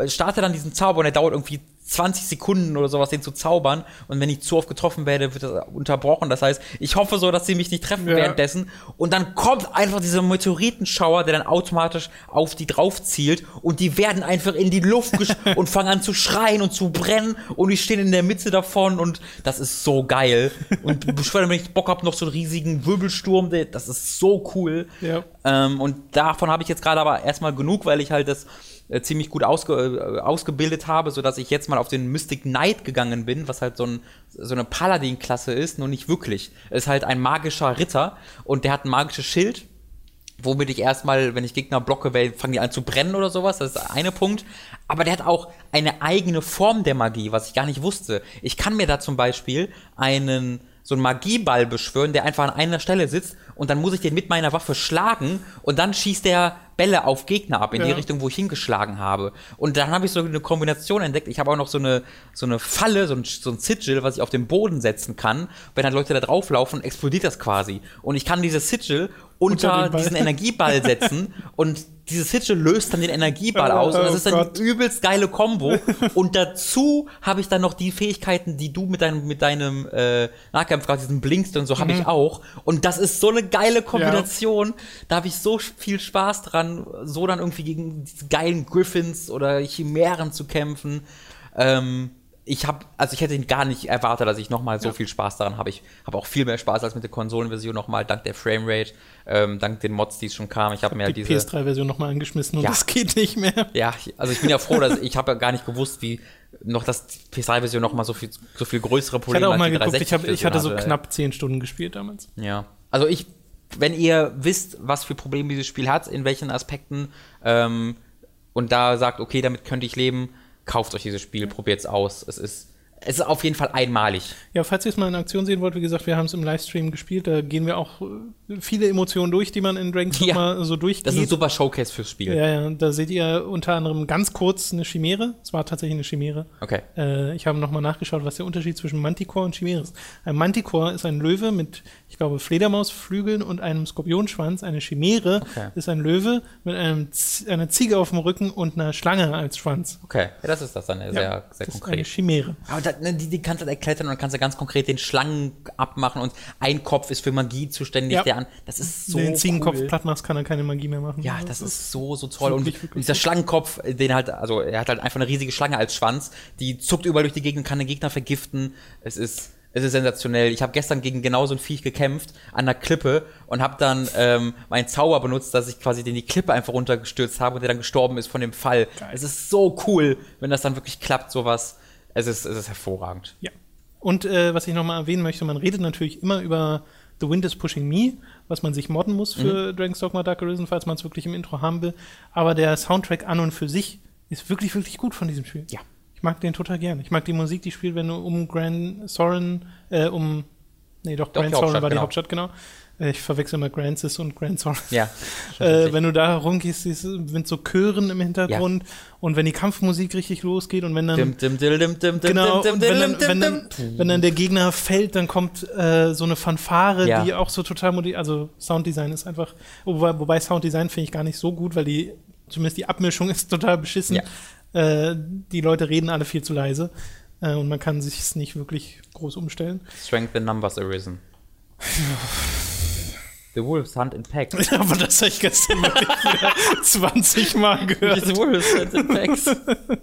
S2: Starte dann diesen Zauber und der dauert irgendwie 20 Sekunden oder sowas, den zu zaubern. Und wenn ich zu oft getroffen werde, wird das unterbrochen. Das heißt, ich hoffe so, dass sie mich nicht treffen
S1: Ja.
S2: währenddessen. Und dann kommt einfach dieser Meteoritenschauer, der dann automatisch auf die drauf zielt. Und die werden einfach in die Luft gesch *laughs* und fangen an zu schreien und zu brennen. Und die stehen in der Mitte davon. Und das ist so geil. Und *laughs* beschwören, wenn ich Bock habe, noch so einen riesigen Wirbelsturm. Das ist so cool.
S1: Ja.
S2: Ähm, und davon habe ich jetzt gerade aber erstmal genug, weil ich halt das äh, ziemlich gut ausge, äh, ausgebildet habe, sodass ich jetzt mal auf den Mystic Knight gegangen bin, was halt so, ein, so eine Paladin-Klasse ist, nur nicht wirklich. Ist halt ein magischer Ritter und der hat ein magisches Schild, womit ich erstmal, wenn ich Gegner blocke, fangen die an zu brennen oder sowas. Das ist der eine Punkt. Aber der hat auch eine eigene Form der Magie, was ich gar nicht wusste. Ich kann mir da zum Beispiel einen so einen Magieball beschwören, der einfach an einer Stelle sitzt und dann muss ich den mit meiner Waffe schlagen und dann schießt der Bälle auf Gegner ab in ja. die Richtung, wo ich hingeschlagen habe. Und dann habe ich so eine Kombination entdeckt. Ich habe auch noch so eine, so eine Falle, so ein, so ein Sigil, was ich auf den Boden setzen kann. Wenn dann Leute da drauflaufen, explodiert das quasi. Und ich kann dieses Sigil unter, unter diesen Energieball setzen *laughs* und dieses Hitche löst dann den Energieball oh, aus und das ist dann oh eine übelst geile Combo. *laughs* und dazu habe ich dann noch die Fähigkeiten, die du mit deinem, mit deinem äh, Nahkampf gerade diesen blinkst und so habe mhm. ich auch. Und das ist so eine geile Kombination. Ja. Da habe ich so viel Spaß dran, so dann irgendwie gegen diese geilen Griffins oder Chimären zu kämpfen. Ähm, ich habe, also ich hätte ihn gar nicht erwartet, dass ich nochmal so ja. viel Spaß daran habe. Ich habe auch viel mehr Spaß als mit der Konsolenversion nochmal, dank der Framerate, ähm, dank den Mods, die es schon kamen. Ich habe hab mir
S1: die diese PS3-Version nochmal angeschmissen und ja. das geht nicht mehr.
S2: Ja, also ich bin ja froh, dass ich habe ja gar nicht gewusst, wie noch das PS3-Version nochmal so viel, so viel größere Probleme
S1: Ich hatte auch mal geguckt, ich, hab, ich hatte so knapp 10 Stunden gespielt damals.
S2: Ja, also ich, wenn ihr wisst, was für Probleme dieses Spiel hat, in welchen Aspekten ähm, und da sagt, okay, damit könnte ich leben, kauft euch dieses Spiel, probiert es aus. Es ist es ist auf jeden Fall einmalig.
S1: Ja, falls ihr es mal in Aktion sehen wollt, wie gesagt, wir haben es im Livestream gespielt, da gehen wir auch äh, viele Emotionen durch, die man in Dragon's ja, mal so durchgeht.
S2: Das ist ein super Showcase fürs Spiel.
S1: Ja, ja, da seht ihr unter anderem ganz kurz eine Chimäre. Es war tatsächlich eine Chimäre.
S2: Okay.
S1: Äh, ich habe nochmal nachgeschaut, was der Unterschied zwischen Manticore und Chimäre ist. Ein Manticore ist ein Löwe mit, ich glaube, Fledermausflügeln und einem Skorpionschwanz. Eine Chimäre okay. ist ein Löwe mit einem Z einer Ziege auf dem Rücken und einer Schlange als Schwanz.
S2: Okay, ja, das ist das dann sehr, ja, sehr
S1: das konkret. Ist eine Chimäre.
S2: Aber da, ne, die, die kannst du halt erklettern und dann kannst du ganz konkret den Schlangen abmachen und ein Kopf ist für Magie zuständig, ja. der an. Das ist so.
S1: Den Ziegenkopf cool. platt machst, kann er keine Magie mehr machen.
S2: Ja, das, das ist so, so toll. Und dieser Schlangenkopf, den halt, also er hat halt einfach eine riesige Schlange als Schwanz, die zuckt überall durch die Gegend und kann den Gegner vergiften. Es ist. Es ist sensationell. Ich habe gestern gegen genau so ein Viech gekämpft an der Klippe und habe dann ähm, meinen Zauber benutzt, dass ich quasi den die Klippe einfach runtergestürzt habe und der dann gestorben ist von dem Fall. Geil. Es ist so cool, wenn das dann wirklich klappt, sowas. Es ist, es ist hervorragend.
S1: Ja. Und äh, was ich nochmal erwähnen möchte, man redet natürlich immer über The Wind is Pushing Me, was man sich modden muss für mhm. Dragon's Dogma Dark Arisen, falls man es wirklich im Intro haben will. Aber der Soundtrack an und für sich ist wirklich, wirklich gut von diesem Spiel.
S2: Ja.
S1: Ich mag den total gern. Ich mag die Musik, die spielt, wenn du um Grand Soren, äh, um, nee, doch, doch Grand Soren war die genau. Hauptstadt, genau. Ich verwechsel mal Grancis und Grand Soren.
S2: Ja. *laughs*
S1: äh, wenn du da rumgehst, sind so Chören im Hintergrund ja. und wenn die Kampfmusik richtig losgeht und wenn dann. genau, dann, wenn dann der Gegner fällt, dann kommt äh, so eine Fanfare, ja. die auch so total also Sounddesign ist einfach, wobei, wobei Sounddesign finde ich gar nicht so gut, weil die, zumindest die Abmischung *laughs* ist total beschissen. Ja. Äh, die Leute reden alle viel zu leise äh, und man kann sich es nicht wirklich groß umstellen.
S2: Strength in Numbers Arisen. *laughs* The Wolves Hunt in Packs.
S1: Ja, *laughs* aber das habe ich gestern wirklich *laughs* 20 Mal gehört. The Wolves Hunt in Packs.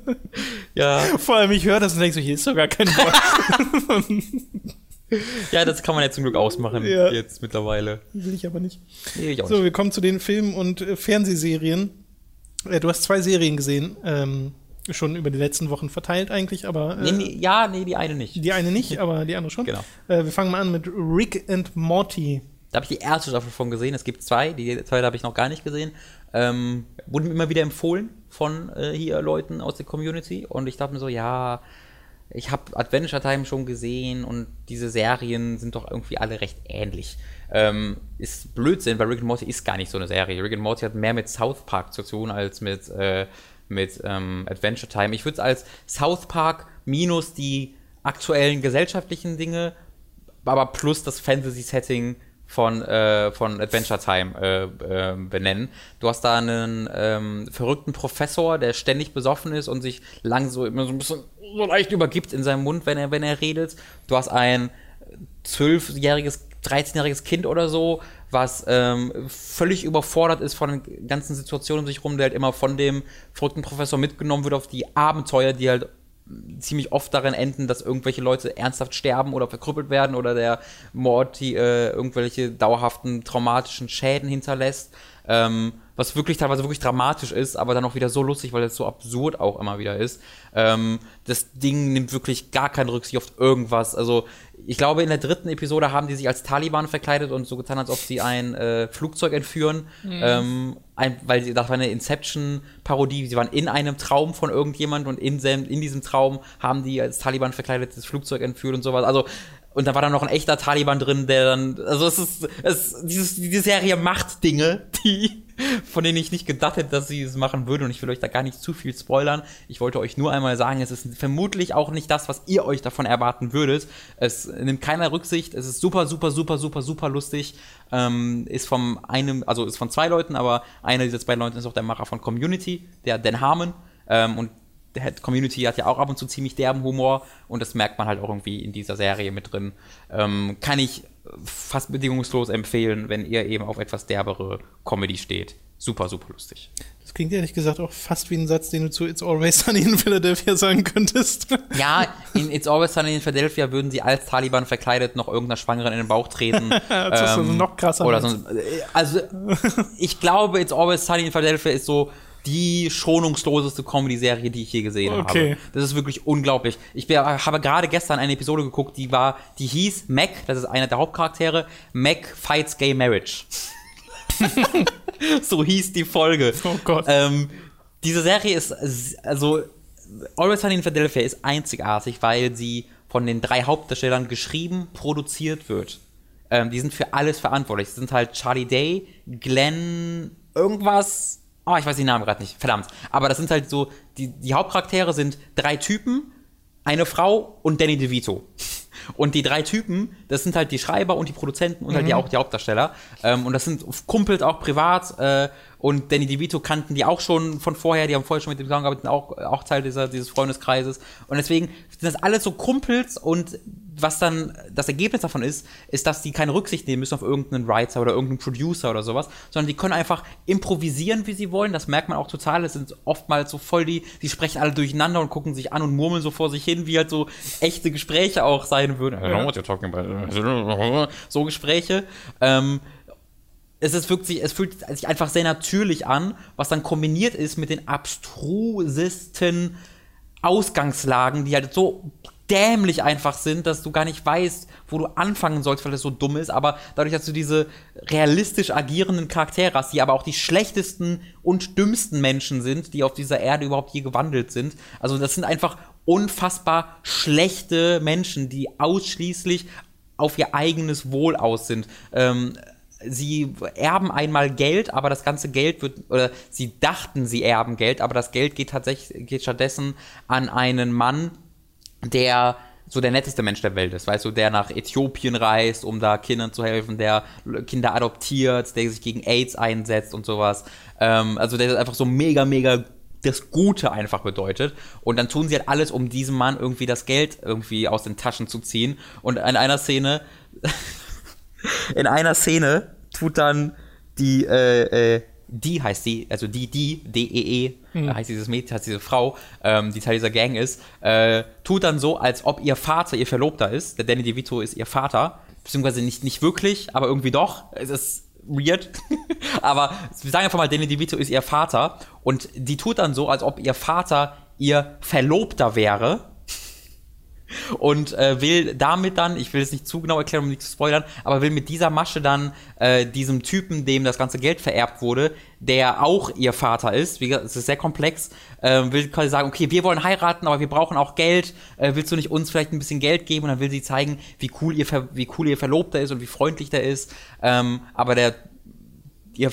S1: *laughs* ja. Vor allem, ich höre das und denke so, hier ist doch gar kein Wort.
S2: ja, das kann man ja zum Glück ausmachen ja. jetzt mittlerweile.
S1: Will ich aber nicht. Nee, ich auch so, nicht. wir kommen zu den Filmen und äh, Fernsehserien. Äh, du hast zwei Serien gesehen. Ähm, schon über die letzten Wochen verteilt eigentlich, aber.
S2: Äh, nee, ja, nee, die eine nicht.
S1: Die eine nicht, aber die andere schon.
S2: Genau.
S1: Äh, wir fangen mal an mit Rick and Morty.
S2: Da habe ich die erste Staffel von gesehen. Es gibt zwei, die zweite habe ich noch gar nicht gesehen. Ähm, wurden mir immer wieder empfohlen von äh, hier Leuten aus der Community. Und ich dachte mir so, ja, ich habe Adventure Time schon gesehen und diese Serien sind doch irgendwie alle recht ähnlich. Ähm, ist Blödsinn, weil Rick and Morty ist gar nicht so eine Serie. Rick and Morty hat mehr mit South Park zu tun als mit, äh, mit ähm, Adventure Time. Ich würde es als South Park minus die aktuellen gesellschaftlichen Dinge, aber plus das Fantasy-Setting von, äh, von Adventure Time äh, äh, benennen. Du hast da einen ähm, verrückten Professor, der ständig besoffen ist und sich lang so immer so ein bisschen so leicht übergibt in seinem Mund, wenn er, wenn er redet. Du hast ein zwölfjähriges, 13-jähriges Kind oder so, was ähm, völlig überfordert ist von den ganzen Situationen um sich rum, der halt immer von dem verrückten Professor mitgenommen wird auf die Abenteuer, die halt ziemlich oft darin enden, dass irgendwelche Leute ernsthaft sterben oder verkrüppelt werden oder der Morty äh, irgendwelche dauerhaften traumatischen Schäden hinterlässt. Ähm, was wirklich teilweise wirklich dramatisch ist, aber dann auch wieder so lustig, weil es so absurd auch immer wieder ist. Ähm, das Ding nimmt wirklich gar keine Rücksicht auf irgendwas. Also ich glaube, in der dritten Episode haben die sich als Taliban verkleidet und so getan, als ob sie ein äh, Flugzeug entführen. Mhm. Ähm, ein, weil sie, das war eine Inception-Parodie. Sie waren in einem Traum von irgendjemand und in, in diesem Traum haben die als Taliban verkleidetes Flugzeug entführt und sowas. Also und da war dann noch ein echter Taliban drin, der dann, also es ist, es, dieses, die Serie macht Dinge, die, von denen ich nicht gedacht hätte, dass sie es machen würde. Und ich will euch da gar nicht zu viel spoilern. Ich wollte euch nur einmal sagen, es ist vermutlich auch nicht das, was ihr euch davon erwarten würdet. Es nimmt keiner Rücksicht. Es ist super, super, super, super, super lustig. Ähm, ist von einem, also ist von zwei Leuten, aber einer dieser zwei Leute ist auch der Macher von Community, der Dan Harmon. Ähm, und der Community hat ja auch ab und zu ziemlich derben Humor und das merkt man halt auch irgendwie in dieser Serie mit drin. Ähm, kann ich fast bedingungslos empfehlen, wenn ihr eben auf etwas derbere Comedy steht. Super, super lustig.
S1: Das klingt ehrlich gesagt auch fast wie ein Satz, den du zu It's Always Sunny in Philadelphia sagen könntest. *laughs*
S2: Ja, in It's Always Sunny in Philadelphia würden sie als Taliban verkleidet noch irgendeiner Schwangeren in den Bauch treten. *laughs*
S1: das ähm, ist also noch krasser.
S2: Oder so, also, ich glaube, It's Always Sunny in Philadelphia ist so die schonungsloseste Comedy-Serie, die ich je gesehen okay. habe. Das ist wirklich unglaublich. Ich habe gerade gestern eine Episode geguckt, die war, die hieß Mac, das ist einer der Hauptcharaktere, Mac Fights Gay Marriage. *laughs* so hieß die Folge.
S1: Oh Gott.
S2: Ähm, diese Serie ist, also, Always Sunny in Philadelphia ist einzigartig, weil sie von den drei Hauptdarstellern geschrieben, produziert wird. Ähm, die sind für alles verantwortlich. Das sind halt Charlie Day, Glenn, irgendwas, Oh, ich weiß den Namen gerade nicht. Verdammt. Aber das sind halt so, die, die Hauptcharaktere sind drei Typen, eine Frau und Danny DeVito. Und die drei Typen, das sind halt die Schreiber und die Produzenten und mhm. halt die, mhm. auch die Hauptdarsteller. Ähm, und das sind Kumpels auch privat. Äh, und Danny DeVito kannten die auch schon von vorher, die haben vorher schon mit dem zusammengearbeitet, auch, auch Teil dieser, dieses Freundeskreises. Und deswegen sind das alles so Kumpels und was dann das Ergebnis davon ist, ist, dass die keine Rücksicht nehmen müssen auf irgendeinen Writer oder irgendeinen Producer oder sowas, sondern die können einfach improvisieren, wie sie wollen. Das merkt man auch total. Es sind oftmals so voll die, die sprechen alle durcheinander und gucken sich an und murmeln so vor sich hin, wie halt so echte Gespräche auch sein würden. I don't know what you're talking about. *laughs* So Gespräche. Ähm, es ist wirklich, es fühlt sich einfach sehr natürlich an, was dann kombiniert ist mit den abstrusesten Ausgangslagen, die halt so dämlich einfach sind, dass du gar nicht weißt, wo du anfangen sollst, weil es so dumm ist. Aber dadurch, dass du diese realistisch agierenden Charaktere hast, die aber auch die schlechtesten und dümmsten Menschen sind, die auf dieser Erde überhaupt je gewandelt sind. Also das sind einfach unfassbar schlechte Menschen, die ausschließlich auf ihr eigenes Wohl aus sind. Ähm, sie erben einmal Geld, aber das ganze Geld wird, oder sie dachten, sie erben Geld, aber das Geld geht tatsächlich, geht stattdessen an einen Mann, der so der netteste Mensch der Welt ist, weißt du, der nach Äthiopien reist, um da Kindern zu helfen, der Kinder adoptiert, der sich gegen AIDS einsetzt und sowas. Ähm, also der ist einfach so mega, mega das Gute einfach bedeutet. Und dann tun sie halt alles, um diesem Mann irgendwie das Geld irgendwie aus den Taschen zu ziehen. Und in einer Szene, *laughs* *laughs* in einer Szene tut dann die, äh, äh, die heißt sie, also die, die, D-E-E, -E, mhm. heißt dieses Mädchen, heißt diese Frau, ähm, die Teil dieser Gang ist, äh, tut dann so, als ob ihr Vater ihr Verlobter ist. Der Danny DeVito ist ihr Vater, beziehungsweise nicht, nicht wirklich, aber irgendwie doch. Es ist weird. *laughs* aber wir sagen einfach mal, Danny DeVito ist ihr Vater und die tut dann so, als ob ihr Vater ihr Verlobter wäre und äh, will damit dann, ich will es nicht zu genau erklären, um nicht zu spoilern, aber will mit dieser Masche dann äh, diesem Typen, dem das ganze Geld vererbt wurde, der auch ihr Vater ist, wie gesagt, es ist sehr komplex, äh, will quasi sagen, okay, wir wollen heiraten, aber wir brauchen auch Geld, äh, willst du nicht uns vielleicht ein bisschen Geld geben? Und dann will sie zeigen, wie cool ihr, wie cool ihr Verlobter ist und wie freundlich der ist, ähm, aber der Ihr,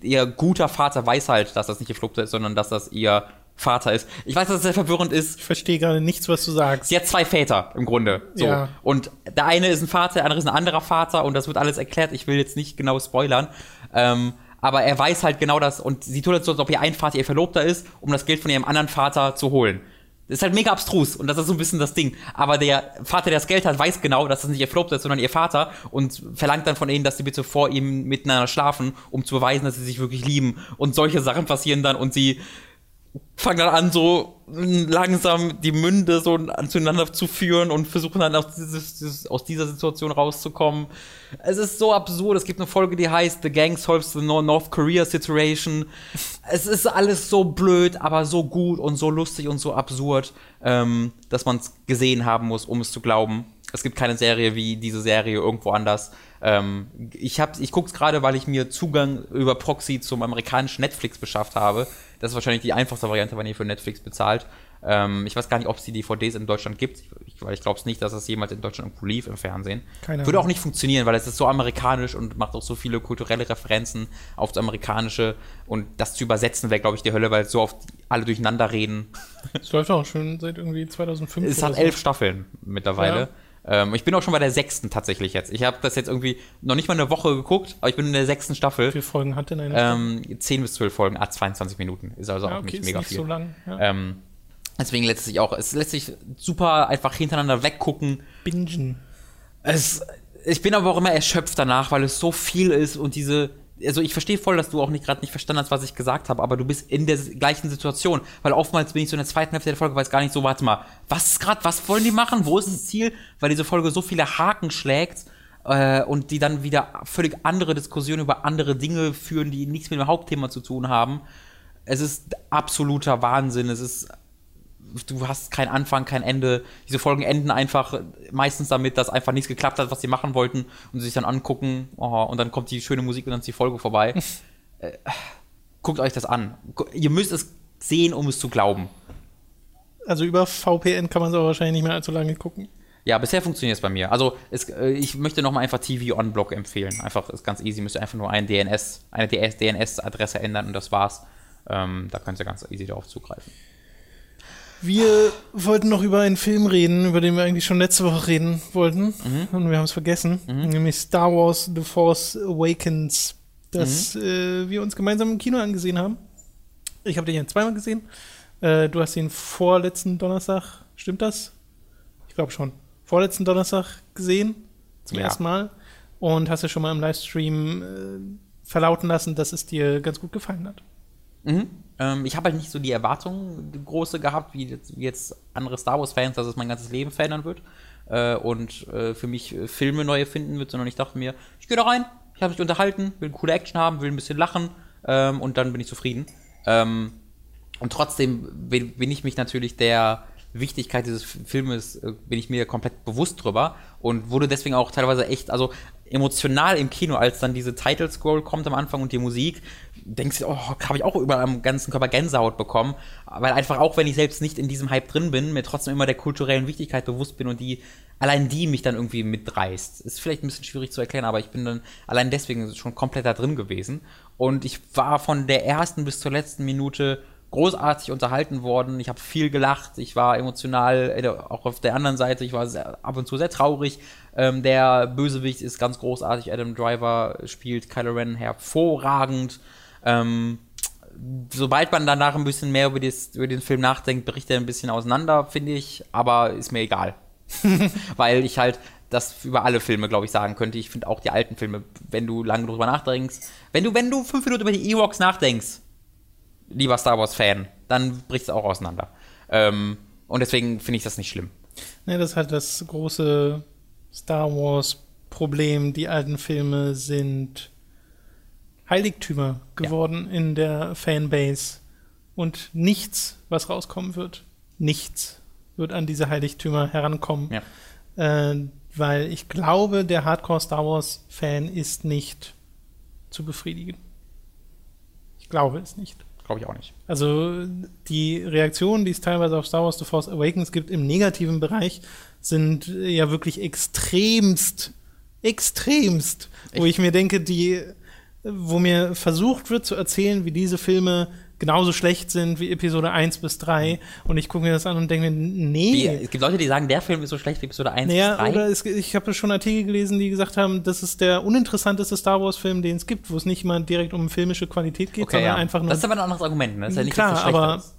S2: ihr guter Vater weiß halt, dass das nicht ihr Verlobter ist, sondern dass das ihr Vater ist. Ich weiß, dass es sehr verwirrend ist.
S1: Ich verstehe gerade nichts, was du sagst.
S2: Sie hat zwei Väter im Grunde. So. Ja. Und der eine ist ein Vater, der andere ist ein anderer Vater und das wird alles erklärt. Ich will jetzt nicht genau spoilern. Ähm, aber er weiß halt genau das und sie tut es so, als ob ihr ein Vater ihr Verlobter ist, um das Geld von ihrem anderen Vater zu holen. Das ist halt mega abstrus und das ist so ein bisschen das Ding. Aber der Vater, der das Geld hat, weiß genau, dass das nicht ihr Verlobter ist, sondern ihr Vater und verlangt dann von ihnen, dass sie bitte vor ihm miteinander schlafen, um zu beweisen, dass sie sich wirklich lieben. Und solche Sachen passieren dann und sie fangen dann an, so langsam die Münde so zueinander zu führen und versuchen dann aus, dieses, aus dieser Situation rauszukommen. Es ist so absurd. Es gibt eine Folge, die heißt The Gang Solves the North Korea Situation. Es ist alles so blöd, aber so gut und so lustig und so absurd, ähm, dass man es gesehen haben muss, um es zu glauben. Es gibt keine Serie wie diese Serie irgendwo anders. Ähm, ich ich gucke es gerade, weil ich mir Zugang über Proxy zum amerikanischen Netflix beschafft habe. Das ist wahrscheinlich die einfachste Variante, wenn ihr für Netflix bezahlt. Ähm, ich weiß gar nicht, ob es die DVDs in Deutschland gibt, ich, weil ich glaube es nicht, dass es jemals in Deutschland irgendwo lief im Fernsehen. Keine Würde auch nicht funktionieren, weil es ist so amerikanisch und macht auch so viele kulturelle Referenzen aufs Amerikanische. Und das zu übersetzen wäre, glaube ich, die Hölle, weil so oft alle durcheinander reden.
S1: Es läuft auch schon seit irgendwie 2005.
S2: Es hat so. elf Staffeln mittlerweile. Ja. Ähm, ich bin auch schon bei der sechsten tatsächlich jetzt. Ich habe das jetzt irgendwie noch nicht mal eine Woche geguckt, aber ich bin in der sechsten Staffel.
S1: Wie viele Folgen hat denn eine?
S2: Ähm, 10 bis 12 Folgen, ah, 22 Minuten. Ist also ja, auch okay, nicht mega nicht viel. So lang, ja. ähm, deswegen lässt sich auch, es lässt sich super einfach hintereinander weggucken.
S1: Bingen.
S2: Es, ich bin aber auch immer erschöpft danach, weil es so viel ist und diese also ich verstehe voll, dass du auch nicht gerade nicht verstanden hast, was ich gesagt habe, aber du bist in der gleichen Situation, weil oftmals bin ich so in der zweiten Hälfte der Folge, weiß gar nicht so, warte mal, was ist gerade, was wollen die machen, wo ist das Ziel, weil diese Folge so viele Haken schlägt äh, und die dann wieder völlig andere Diskussionen über andere Dinge führen, die nichts mit dem Hauptthema zu tun haben. Es ist absoluter Wahnsinn, es ist du hast keinen Anfang, kein Ende. Diese Folgen enden einfach meistens damit, dass einfach nichts geklappt hat, was sie machen wollten und sie sich dann angucken oh, und dann kommt die schöne Musik und dann ist die Folge vorbei. *laughs* äh, guckt euch das an. Ihr müsst es sehen, um es zu glauben.
S1: Also über VPN kann man es auch wahrscheinlich nicht mehr allzu lange gucken.
S2: Ja, bisher funktioniert es bei mir. Also es, äh, ich möchte nochmal einfach TV on Block empfehlen. Einfach ist ganz easy. Müsst ihr einfach nur ein DNS, eine DNS-Adresse ändern und das war's. Ähm, da könnt ihr ganz easy darauf zugreifen.
S1: Wir wollten noch über einen Film reden, über den wir eigentlich schon letzte Woche reden wollten. Mhm. Und wir haben es vergessen. Mhm. Nämlich Star Wars The Force Awakens, das mhm. äh, wir uns gemeinsam im Kino angesehen haben. Ich habe den ja zweimal gesehen. Äh, du hast ihn vorletzten Donnerstag, stimmt das? Ich glaube schon. Vorletzten Donnerstag gesehen, zum ja. ersten Mal. Und hast ja schon mal im Livestream äh, verlauten lassen, dass es dir ganz gut gefallen hat.
S2: Mhm. Ähm, ich habe halt nicht so die Erwartungen die große gehabt, wie jetzt, wie jetzt andere Star Wars-Fans, dass es mein ganzes Leben verändern wird äh, und äh, für mich äh, Filme neu erfinden wird, sondern ich dachte mir, ich gehe da rein, ich habe mich unterhalten, will eine coole Action haben, will ein bisschen lachen ähm, und dann bin ich zufrieden. Ähm, und trotzdem bin ich mich natürlich der Wichtigkeit dieses Filmes äh, bin ich mir komplett bewusst drüber und wurde deswegen auch teilweise echt, also emotional im Kino, als dann diese Title Scroll kommt am Anfang und die Musik, denkst du, oh, habe ich auch über am ganzen Körper Gänsehaut bekommen, weil einfach auch, wenn ich selbst nicht in diesem Hype drin bin, mir trotzdem immer der kulturellen Wichtigkeit bewusst bin und die, allein die mich dann irgendwie mitreißt. Ist vielleicht ein bisschen schwierig zu erklären, aber ich bin dann allein deswegen schon komplett da drin gewesen und ich war von der ersten bis zur letzten Minute großartig unterhalten worden. Ich habe viel gelacht. Ich war emotional, äh, auch auf der anderen Seite. Ich war sehr, ab und zu sehr traurig. Ähm, der Bösewicht ist ganz großartig. Adam Driver spielt Kylo Ren hervorragend. Ähm, sobald man danach ein bisschen mehr über, das, über den Film nachdenkt, bricht er ein bisschen auseinander, finde ich. Aber ist mir egal. *laughs* Weil ich halt das über alle Filme, glaube ich, sagen könnte. Ich finde auch die alten Filme, wenn du lange drüber nachdenkst, wenn du, wenn du fünf Minuten über die Ewoks nachdenkst, lieber Star Wars-Fan, dann bricht es auch auseinander. Ähm, und deswegen finde ich das nicht schlimm.
S1: Ne, das ist halt das große Star Wars-Problem. Die alten Filme sind Heiligtümer geworden ja. in der Fanbase. Und nichts, was rauskommen wird, nichts wird an diese Heiligtümer herankommen. Ja. Äh, weil ich glaube, der Hardcore Star Wars-Fan ist nicht zu befriedigen. Ich glaube es nicht.
S2: Glaube ich auch nicht.
S1: Also die Reaktionen, die es teilweise auf Star Wars The Force Awakens gibt im negativen Bereich, sind ja wirklich extremst, extremst, Echt? wo ich mir denke, die, wo mir versucht wird zu erzählen, wie diese Filme genauso schlecht sind wie Episode 1 bis 3. Und ich gucke mir das an und denke mir, nee.
S2: Wie, es gibt Leute, die sagen, der Film ist so schlecht wie Episode 1
S1: naja, bis 3. Oder es, ich habe schon Artikel gelesen, die gesagt haben, das ist der uninteressanteste Star Wars-Film, den es gibt, wo es nicht mal direkt um filmische Qualität geht, okay, sondern ja. einfach nur.
S2: Das ist aber ein anderes Argument, ne? Das ist ja nicht
S1: klar, so aber ist.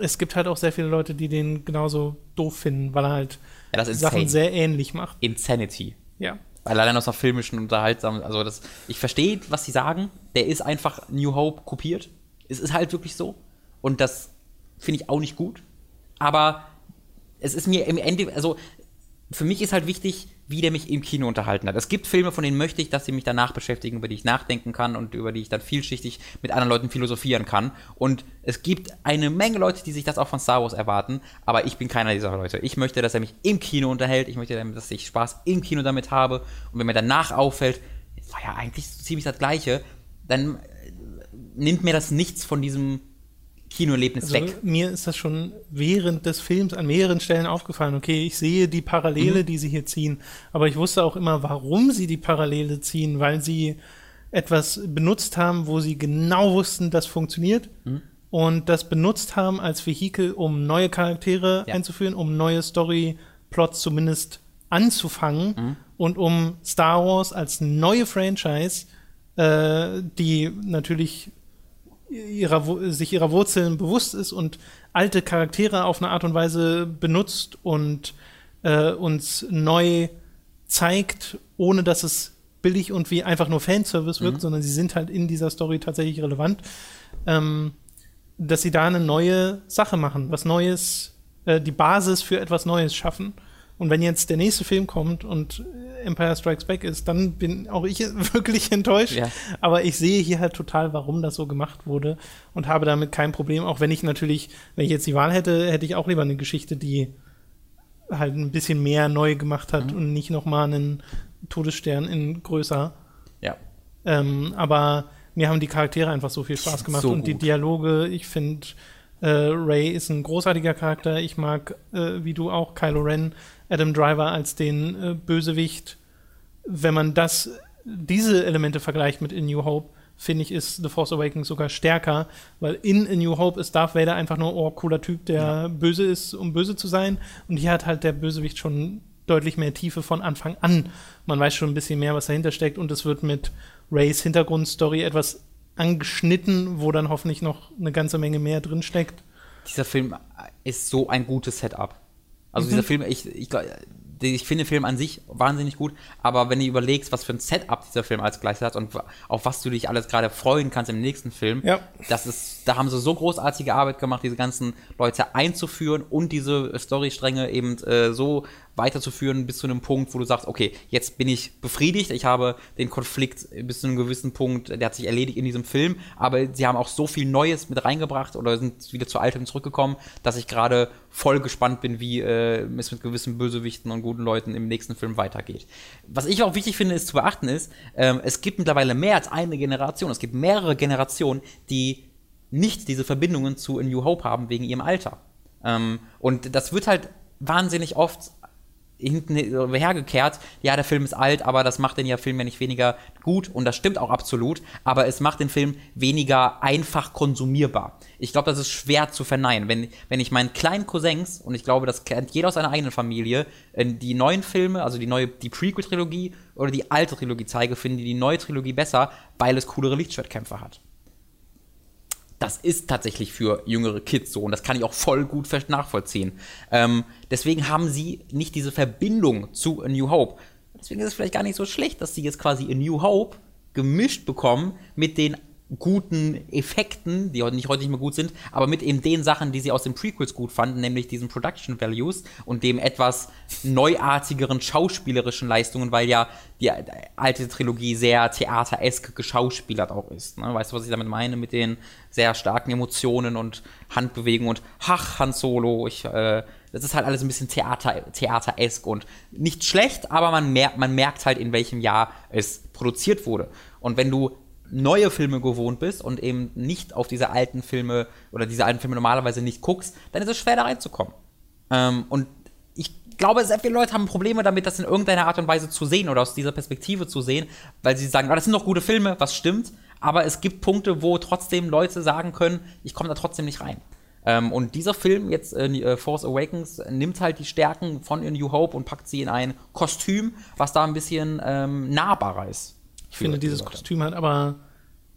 S1: es gibt halt auch sehr viele Leute, die den genauso doof finden, weil er halt ja, Sachen sehr ähnlich macht.
S2: Insanity.
S1: Ja.
S2: Weil allein aus einer filmischen unterhaltsam, also das, ich verstehe, was sie sagen. Der ist einfach New Hope kopiert es ist halt wirklich so. Und das finde ich auch nicht gut. Aber es ist mir im Ende, also für mich ist halt wichtig, wie der mich im Kino unterhalten hat. Es gibt Filme, von denen möchte ich, dass sie mich danach beschäftigen, über die ich nachdenken kann und über die ich dann vielschichtig mit anderen Leuten philosophieren kann. Und es gibt eine Menge Leute, die sich das auch von Star Wars erwarten, aber ich bin keiner dieser Leute. Ich möchte, dass er mich im Kino unterhält, ich möchte, dass ich Spaß im Kino damit habe und wenn mir danach auffällt, es war ja eigentlich ziemlich das Gleiche, dann nimmt mir das nichts von diesem Kinoerlebnis
S1: Also
S2: weg.
S1: mir ist das schon während des Films an mehreren Stellen aufgefallen. Okay, ich sehe die Parallele,
S2: Mhm.
S1: die sie hier ziehen, aber ich wusste auch immer, warum sie die Parallele ziehen, weil sie etwas benutzt haben, wo sie genau wussten, das funktioniert
S2: Mhm.
S1: und das benutzt haben als Vehikel, um neue Charaktere
S2: Ja.
S1: einzuführen, um neue Story-Plots zumindest anzufangen
S2: Mhm.
S1: und um Star Wars als neue Franchise, äh, die natürlich ihrer, sich ihrer Wurzeln bewusst ist und alte Charaktere auf eine Art und Weise benutzt und äh, uns neu zeigt, ohne dass es billig und wie einfach nur Fanservice wirkt, sondern sie sind halt in dieser Story tatsächlich relevant, ähm, dass sie da eine neue Sache machen, was Neues, äh, die Basis für etwas Neues schaffen. Und wenn jetzt der nächste Film kommt und Empire Strikes Back ist, dann bin auch ich *laughs* wirklich enttäuscht.
S2: Ja.
S1: Aber ich sehe hier halt total, warum das so gemacht wurde und habe damit kein Problem. Auch wenn ich natürlich, wenn ich jetzt die Wahl hätte, hätte ich auch lieber eine Geschichte, die halt ein bisschen mehr neu gemacht hat
S2: Mhm.
S1: und nicht nochmal einen Todesstern in größer.
S2: Ja.
S1: Ähm, aber mir haben die Charaktere einfach so viel Spaß gemacht
S2: So
S1: und die. Dialoge, ich finde, äh, Ray ist ein großartiger Charakter. Ich mag, äh, wie du auch, Kylo Ren, Adam Driver als den äh, Bösewicht. Wenn man das, diese Elemente vergleicht mit In New Hope, finde ich, ist The Force Awakens sogar stärker, weil in A New Hope ist Darth Vader einfach nur, oh, cooler Typ, der böse ist, um böse zu sein. Und hier hat halt der Bösewicht schon deutlich mehr Tiefe von Anfang an. Man weiß schon ein bisschen mehr, was dahinter steckt und es wird mit Rays Hintergrundstory etwas angeschnitten, wo dann hoffentlich noch eine ganze Menge mehr drin steckt.
S2: Dieser Film ist so ein gutes Setup. Also
S1: Mhm.
S2: dieser Film, ich, ich, ich finde den Film an sich wahnsinnig gut, aber wenn du überlegst, was für ein Setup dieser Film als gleiches hat und auf was du dich alles gerade freuen kannst im nächsten Film,
S1: Ja.
S2: das ist, da haben sie so großartige Arbeit gemacht, diese ganzen Leute einzuführen und diese Storystränge eben äh, so weiterzuführen bis zu einem Punkt, wo du sagst, okay, jetzt bin ich befriedigt, ich habe den Konflikt bis zu einem gewissen Punkt, der hat sich erledigt in diesem Film, aber sie haben auch so viel Neues mit reingebracht oder sind wieder zur Altem zurückgekommen, dass ich gerade voll gespannt bin, wie äh, es mit gewissen Bösewichten und guten Leuten im nächsten Film weitergeht. Was ich auch wichtig finde, ist zu beachten ist, ähm, es gibt mittlerweile mehr als eine Generation, es gibt mehrere Generationen, die nicht diese Verbindungen zu A New Hope haben wegen ihrem Alter. Ähm, und das wird halt wahnsinnig oft hinten hergekehrt, ja, der Film ist alt, aber das macht den ja Film ja nicht weniger gut und das stimmt auch absolut, aber es macht den Film weniger einfach konsumierbar. Ich glaube, das ist schwer zu verneinen. Wenn, wenn ich meinen kleinen Cousins, und ich glaube, das kennt jeder aus seiner eigenen Familie, äh, die neuen Filme, also die neue, die Prequel-Trilogie oder die alte Trilogie zeige, finden die die neue Trilogie besser, weil es coolere Lichtschwertkämpfe hat das ist tatsächlich für jüngere Kids so und das kann ich auch voll gut nachvollziehen. Ähm, deswegen haben sie nicht diese Verbindung zu A New Hope. Deswegen ist es vielleicht gar nicht so schlecht, dass sie jetzt quasi A New Hope gemischt bekommen mit den guten Effekten, die heute nicht heute nicht mehr gut sind, aber mit eben den Sachen, die sie aus den Prequels gut fanden, nämlich diesen Production Values und dem etwas neuartigeren schauspielerischen Leistungen, weil ja die alte Trilogie sehr theateresk geschauspielert auch ist. Ne? Weißt du, was ich damit meine? Mit den sehr starken Emotionen und Handbewegungen und Hach, Han Solo, ich, äh, das ist halt alles ein bisschen Theater, theateresk und nicht schlecht, aber man merkt, man merkt halt, in welchem Jahr es produziert wurde. Und wenn du neue Filme gewohnt bist und eben nicht auf diese alten Filme oder diese alten Filme normalerweise nicht guckst, dann ist es schwer da reinzukommen. Ähm, und ich glaube, sehr viele Leute haben Probleme damit, das in irgendeiner Art und Weise zu sehen oder aus dieser Perspektive zu sehen, weil sie sagen, oh, das sind doch gute Filme, was stimmt, aber es gibt Punkte, wo trotzdem Leute sagen können, ich komme da trotzdem nicht rein. Ähm, und dieser Film, jetzt äh, Force Awakens, nimmt halt die Stärken von New Hope und packt sie in ein Kostüm, was da ein bisschen ähm, nahbarer ist.
S1: Ich finde, dieses Kostüm hat aber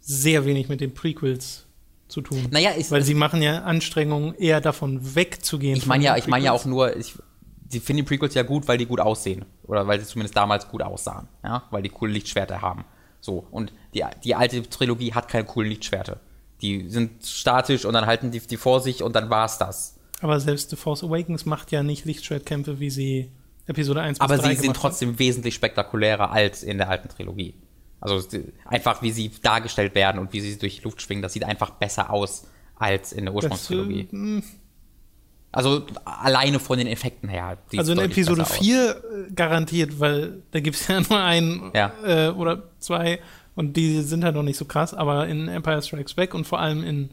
S1: sehr wenig mit den Prequels zu tun.
S2: Naja, ich,
S1: Weil sie machen ja Anstrengungen, eher davon wegzugehen.
S2: ich meine ja, ich meine ja auch nur, ich, die finden die Prequels ja gut, weil die gut aussehen. Oder weil sie zumindest damals gut aussahen. Ja? Weil die coole Lichtschwerter haben. So. Und die, die alte Trilogie hat keine coolen Lichtschwerte. Die sind statisch und dann halten die die vor sich und dann war's das.
S1: Aber selbst The Force Awakens macht ja nicht Lichtschwertkämpfe, wie sie Episode 1
S2: Aber
S1: bis 3
S2: sie sind trotzdem wesentlich spektakulärer als in der alten Trilogie. Also einfach, wie sie dargestellt werden und wie sie durch die Luft schwingen, das sieht einfach besser aus als in der
S1: hat. Das,
S2: Ursprungstrilogie.
S1: äh, mh,
S2: Also alleine von den Effekten her.
S1: also in Episode
S2: besser aus.
S1: 4 äh, garantiert, weil da gibt es *laughs* ja nur einen
S2: Ja.
S1: äh, oder zwei und die sind halt noch nicht so krass, aber in Empire Strikes Back und vor allem in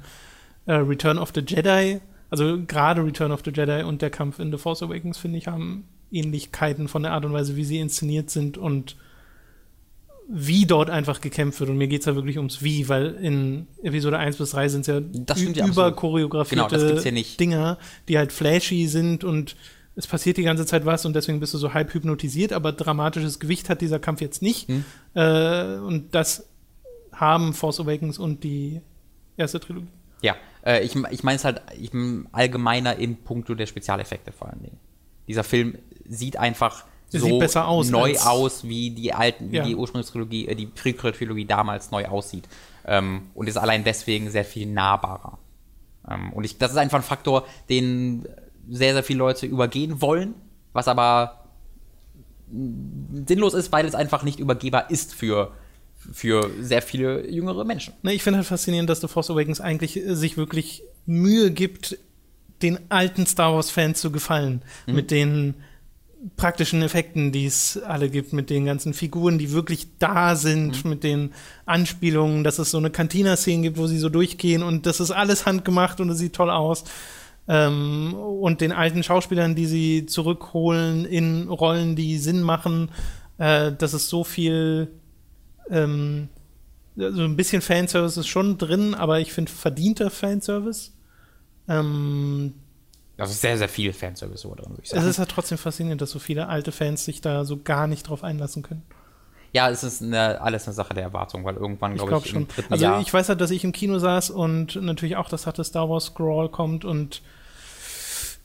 S1: äh, Return of the Jedi, also gerade Return of the Jedi und der Kampf in The Force Awakens, finde ich, haben Ähnlichkeiten von der Art und Weise, wie sie inszeniert sind und wie dort einfach gekämpft wird. Und mir geht es ja wirklich ums Wie, weil in Episode 1 bis 3 sind es ja
S2: Das stimmt ja
S1: überchoreografierte
S2: Genau, nicht.
S1: Dinger, die halt flashy sind und es passiert die ganze Zeit was und deswegen bist du so halb hypnotisiert, aber dramatisches Gewicht hat dieser Kampf jetzt nicht.
S2: Hm.
S1: Äh, und das haben Force Awakens und die erste Trilogie.
S2: Ja, äh, ich, ich meine es halt ich, allgemeiner in puncto der Spezialeffekte vor allen Dingen. Dieser Film sieht einfach so
S1: sieht besser aus
S2: neu aus, wie die alten, wie
S1: Ja.
S2: die Ursprungstrilogie, äh, die Prequel-Trilogie damals neu aussieht. Ähm, und ist allein deswegen sehr viel nahbarer. Ähm, und ich, das ist einfach ein Faktor, den sehr, sehr viele Leute übergehen wollen, was aber sinnlos ist, weil es einfach nicht übergehbar ist für, für sehr viele jüngere Menschen.
S1: Ne, ich finde halt faszinierend, dass The Force Awakens eigentlich äh, sich wirklich Mühe gibt, den alten Star Wars-Fans zu gefallen.
S2: Mhm.
S1: Mit den praktischen Effekten, die es alle gibt, mit den ganzen Figuren, die wirklich da sind,
S2: Mhm.
S1: mit den Anspielungen, dass es so eine Cantina-Szene gibt, wo sie so durchgehen und das ist alles handgemacht und es sieht toll aus. Ähm, und den alten Schauspielern, die sie zurückholen in Rollen, die Sinn machen, äh, das ist so viel ähm, also ein bisschen Fanservice ist schon drin, aber ich finde verdienter Fanservice. Ähm,
S2: Also sehr, sehr viel Fanservice so drin, würde ich
S1: es
S2: sagen.
S1: ist halt trotzdem faszinierend, dass so viele alte Fans sich da so gar nicht drauf einlassen können.
S2: Ja, es ist eine, alles eine Sache der Erwartung, weil irgendwann,
S1: Ich
S2: glaube ich,
S1: schon.
S2: im dritten
S1: Also
S2: Jahr.
S1: ich weiß halt, dass ich im Kino saß und natürlich auch das hatte Star Wars Scroll kommt und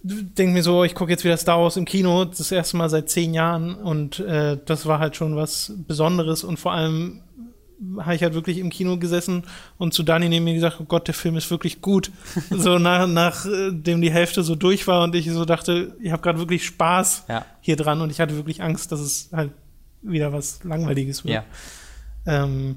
S1: denke mir so, ich gucke jetzt wieder Star Wars im Kino, das erste Mal seit zehn Jahren und äh, das war halt schon was Besonderes und vor allem habe ich halt wirklich im Kino gesessen und zu Dani neben mir gesagt, oh Gott, der Film ist wirklich gut. *laughs* so nach, nachdem die Hälfte so durch war und ich so dachte, ich habe gerade wirklich Spaß
S2: Ja.
S1: hier dran und ich hatte wirklich Angst, dass es halt wieder was Langweiliges wird.
S2: ja.
S1: Ähm,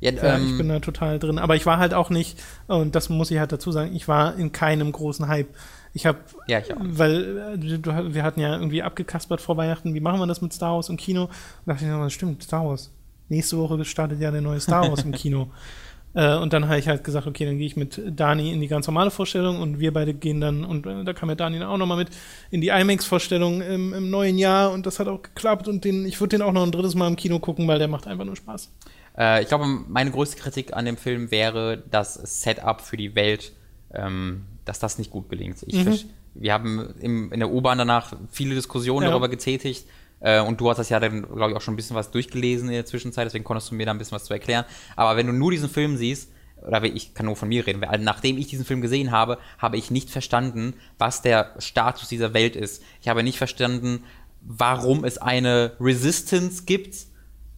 S2: Ja,
S1: ja, ich
S2: ähm,
S1: bin da total drin. Aber ich war halt auch nicht, und das muss ich halt dazu sagen, ich war in keinem großen Hype. Ich habe,
S2: Ja, ich
S1: weil äh, wir hatten ja irgendwie abgekaspert vor Weihnachten, wie machen wir das mit Star Wars im Kino? Und dachte ich, stimmt, Star Wars. Nächste Woche startet ja der neue Star Wars im Kino. *laughs* Äh, und dann habe ich halt gesagt, okay, dann gehe ich mit Dani in die ganz normale Vorstellung und wir beide gehen dann, und äh, da kam ja Dani dann auch nochmal mit, in die IMAX-Vorstellung im, im neuen Jahr und das hat auch geklappt und den, ich würde den auch noch ein drittes Mal im Kino gucken, weil der macht einfach nur Spaß.
S2: Äh, ich glaube, meine größte Kritik an dem Film wäre das Setup für die Welt, ähm, dass das nicht gut gelingt. Ich,
S1: Mhm.
S2: Wir haben im, in der U-Bahn danach viele Diskussionen
S1: Ja.
S2: darüber getätigt. Äh, und du hast das ja dann, glaube ich, auch schon ein bisschen was durchgelesen in der Zwischenzeit, deswegen konntest du mir da ein bisschen was zu erklären. Aber wenn du nur diesen Film siehst, oder ich kann nur von mir reden, weil nachdem ich diesen Film gesehen habe, habe ich nicht verstanden, was der Status dieser Welt ist. Ich habe nicht verstanden, warum es eine Resistance gibt,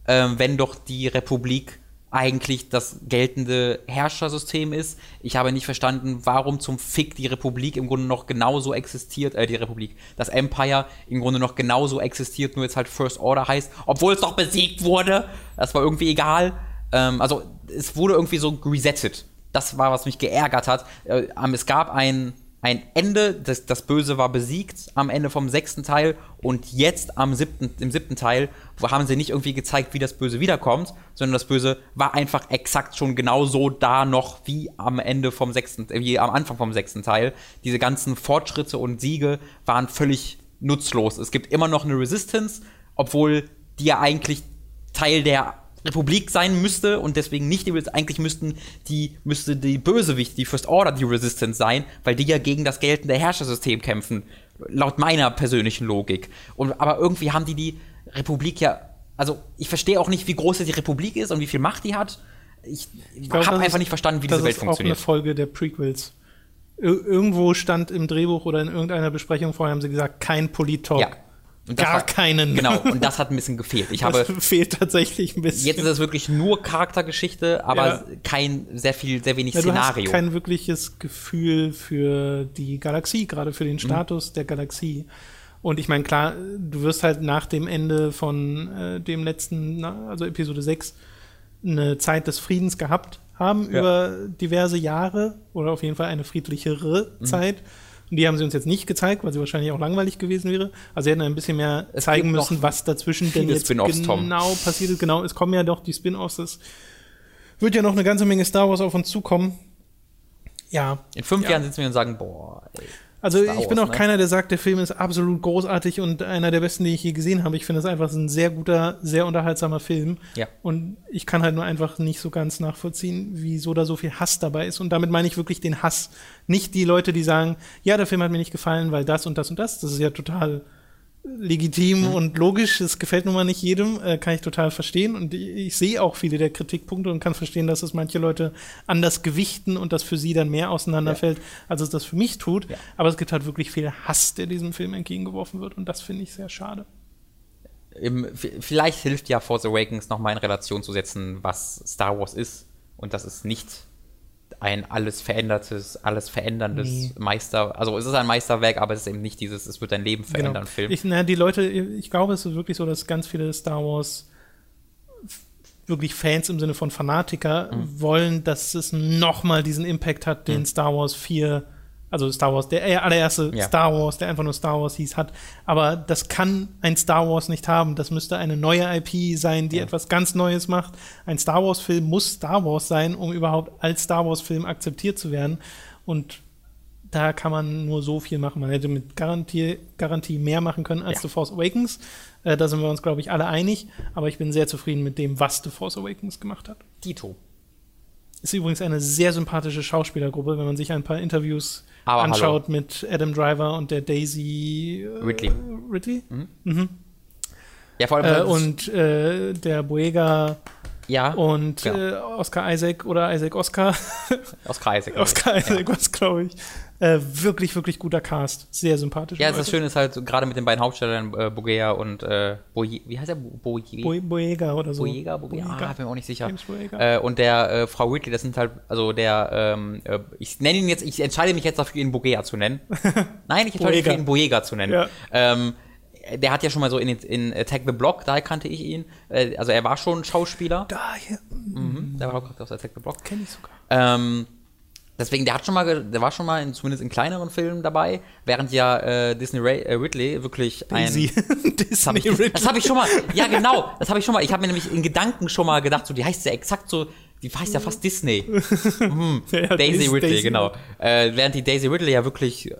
S2: ähm, wenn doch die Republik eigentlich das geltende Herrschersystem ist. Ich habe nicht verstanden, warum zum Fick die Republik im Grunde noch genauso existiert, äh, die Republik, das Empire im Grunde noch genauso existiert, nur jetzt halt First Order heißt, obwohl es doch besiegt wurde. Das war irgendwie egal. Ähm, also es wurde irgendwie so resettet. Das war, was mich geärgert hat. Äh, ähm, es gab ein, ein Ende, das, das Böse war besiegt am Ende vom sechsten Teil und jetzt am siebten, im siebten Teil haben sie nicht irgendwie gezeigt, wie das Böse wiederkommt, sondern das Böse war einfach exakt schon genauso da noch wie am Ende vom sechsten, äh, wie am Anfang vom sechsten Teil. Diese ganzen Fortschritte und Siege waren völlig nutzlos. Es gibt immer noch eine Resistance, obwohl die ja eigentlich Teil der Republik sein müsste und deswegen nicht die eigentlich müssten die müsste die Bösewicht, die First Order die Resistance sein, weil die ja gegen das geltende Herrschersystem kämpfen, laut meiner persönlichen Logik. Und aber irgendwie haben die die Republik ja also ich verstehe auch nicht, wie groß die Republik ist und wie viel Macht die hat. Ich,
S1: glaub,
S2: habe
S1: das
S2: einfach
S1: ist-
S2: nicht verstanden, wie
S1: das
S2: diese Welt
S1: ist auch eine
S2: funktioniert.
S1: Folge der Prequels. Ir irgendwo stand im Drehbuch oder in irgendeiner Besprechung vorher, haben sie gesagt, kein Polit-Talk.
S2: Ja. Und
S1: gar
S2: war-
S1: keinen.
S2: Genau, und das hat ein bisschen gefehlt. Ich habe
S1: das fehlt tatsächlich ein bisschen.
S2: Jetzt ist es wirklich nur Charaktergeschichte, aber
S1: Ja.
S2: kein sehr viel, sehr wenig
S1: ja, du hast
S2: Szenario.
S1: kein wirkliches Gefühl für die Galaxie, gerade für
S2: Mhm.
S1: den Status der Galaxie. Und ich meine, klar, du wirst halt nach dem Ende von äh, dem letzten, na, also Episode 6, eine Zeit des Friedens gehabt haben
S2: Ja.
S1: über diverse Jahre oder auf jeden Fall eine friedlichere
S2: Mhm.
S1: Zeit. Und die haben sie uns jetzt nicht gezeigt, weil sie wahrscheinlich auch langweilig gewesen wäre. Also sie hätten ein bisschen mehr
S2: Es
S1: zeigen müssen, was dazwischen denn jetzt
S2: Spin-offs, Tom.
S1: genau passiert ist. Genau, es kommen ja doch die Spin-offs. Es wird ja noch eine ganze Menge Star Wars auf uns zukommen. Ja,
S2: In fünf
S1: Ja.
S2: Jahren sitzen wir und sagen, boah, ey.
S1: Also
S2: Star
S1: ich bin
S2: Wars,
S1: auch
S2: ne?
S1: keiner, der sagt, der Film ist absolut großartig und einer der besten, die ich je gesehen habe. Ich finde es einfach ein sehr guter, sehr unterhaltsamer Film.
S2: Ja.
S1: Und ich kann halt nur einfach nicht so ganz nachvollziehen, wieso da so viel Hass dabei ist. Und damit meine ich wirklich den Hass. Nicht die Leute, die sagen, ja, der Film hat mir nicht gefallen, weil das und das und das. Das ist ja total legitim
S2: Mhm.
S1: und logisch. Es gefällt nun mal nicht jedem, äh, kann ich total verstehen. Und ich, ich sehe auch viele der Kritikpunkte und kann verstehen, dass es manche Leute anders gewichten und das für sie dann mehr auseinanderfällt, als es das für mich tut.
S2: Ja.
S1: Aber es gibt halt wirklich viel Hass, der diesem Film entgegengeworfen wird. Und das finde ich sehr schade.
S2: Vielleicht hilft ja Force Awakens nochmal in Relation zu setzen, was Star Wars ist. Und das ist nicht ein alles verändertes, alles veränderndes
S1: Nee.
S2: Meister. Also es ist ein Meisterwerk, aber es ist eben nicht dieses, es wird dein Leben verändern, Film.
S1: Genau. Ich, na, die Leute, ich glaube, es ist wirklich so, dass ganz viele Star Wars wirklich Fans im Sinne von Fanatiker
S2: Mhm.
S1: wollen, dass es nochmal diesen Impact hat, den Star Wars 4, also Star Wars, der äh, allererste
S2: Ja.
S1: Star Wars, der einfach nur Star Wars hieß, hat. Aber das kann ein Star Wars nicht haben. Das müsste eine neue IP sein, die etwas ganz Neues macht. Ein Star Wars-Film muss Star Wars sein, um überhaupt als Star Wars-Film akzeptiert zu werden. Und da kann man nur so viel machen. Man hätte mit Garantie, Garantie mehr machen können als
S2: Ja.
S1: The Force Awakens. Äh, da sind wir uns, glaube ich, alle einig. Aber ich bin sehr zufrieden mit dem, was The Force Awakens gemacht hat.
S2: Dito.
S1: Ist übrigens eine sehr sympathische Schauspielergruppe, wenn man sich ein paar Interviews
S2: Aber
S1: anschaut mit Adam Driver und der Daisy äh,
S2: Ridley.
S1: Ridley?
S2: Ja, vor allem,
S1: Äh, und äh, der Boyega
S2: ja,
S1: und
S2: genau.
S1: äh, Oscar Isaac oder Isaac Oscar.
S2: aus *laughs* Kreise.
S1: Oscar Isaac, was glaube ich. Äh, wirklich, wirklich guter Cast. Sehr sympathisch.
S2: Ja, das Schöne ist halt, gerade mit den beiden Hauptstellern, äh, Bogea und äh, Boje, wie heißt er? Boje,
S1: Boy, Boyega oder so.
S2: Boyega, Boyega? Ah, bin mir auch nicht sicher.
S1: James.
S2: Äh, und der äh, Frau Ridley, das sind halt, also der, ähm, äh, ich nenne ihn jetzt, ich entscheide mich jetzt dafür, ihn Bogea zu nennen. *laughs* Nein, ich entscheide mich
S1: Boyega.
S2: für ihn Boyega zu nennen.
S1: Ja.
S2: Ähm, der hat ja schon mal so in, in Attack the Block, da kannte ich ihn. Äh, also er war schon Schauspieler.
S1: Daher
S2: Mhm. Der war auch aus Attack the Block.
S1: kenne ich sogar.
S2: Ähm, deswegen, der hat schon mal, der war schon mal in, zumindest in kleineren Filmen dabei, während ja äh, Disney Ray, äh, Ridley wirklich ein.
S1: Daisy. *laughs* *laughs*
S2: Das habe ich, das hab ich schon mal, ja genau, das habe ich schon mal, ich habe mir nämlich in Gedanken schon mal gedacht, so, die heißt ja exakt so, die heißt ja fast Disney. *laughs* Mhm.
S1: Ja,
S2: Daisy
S1: Daisy-
S2: Ridley,
S1: Daisy.
S2: genau. Äh, während die Daisy Ridley ja wirklich äh,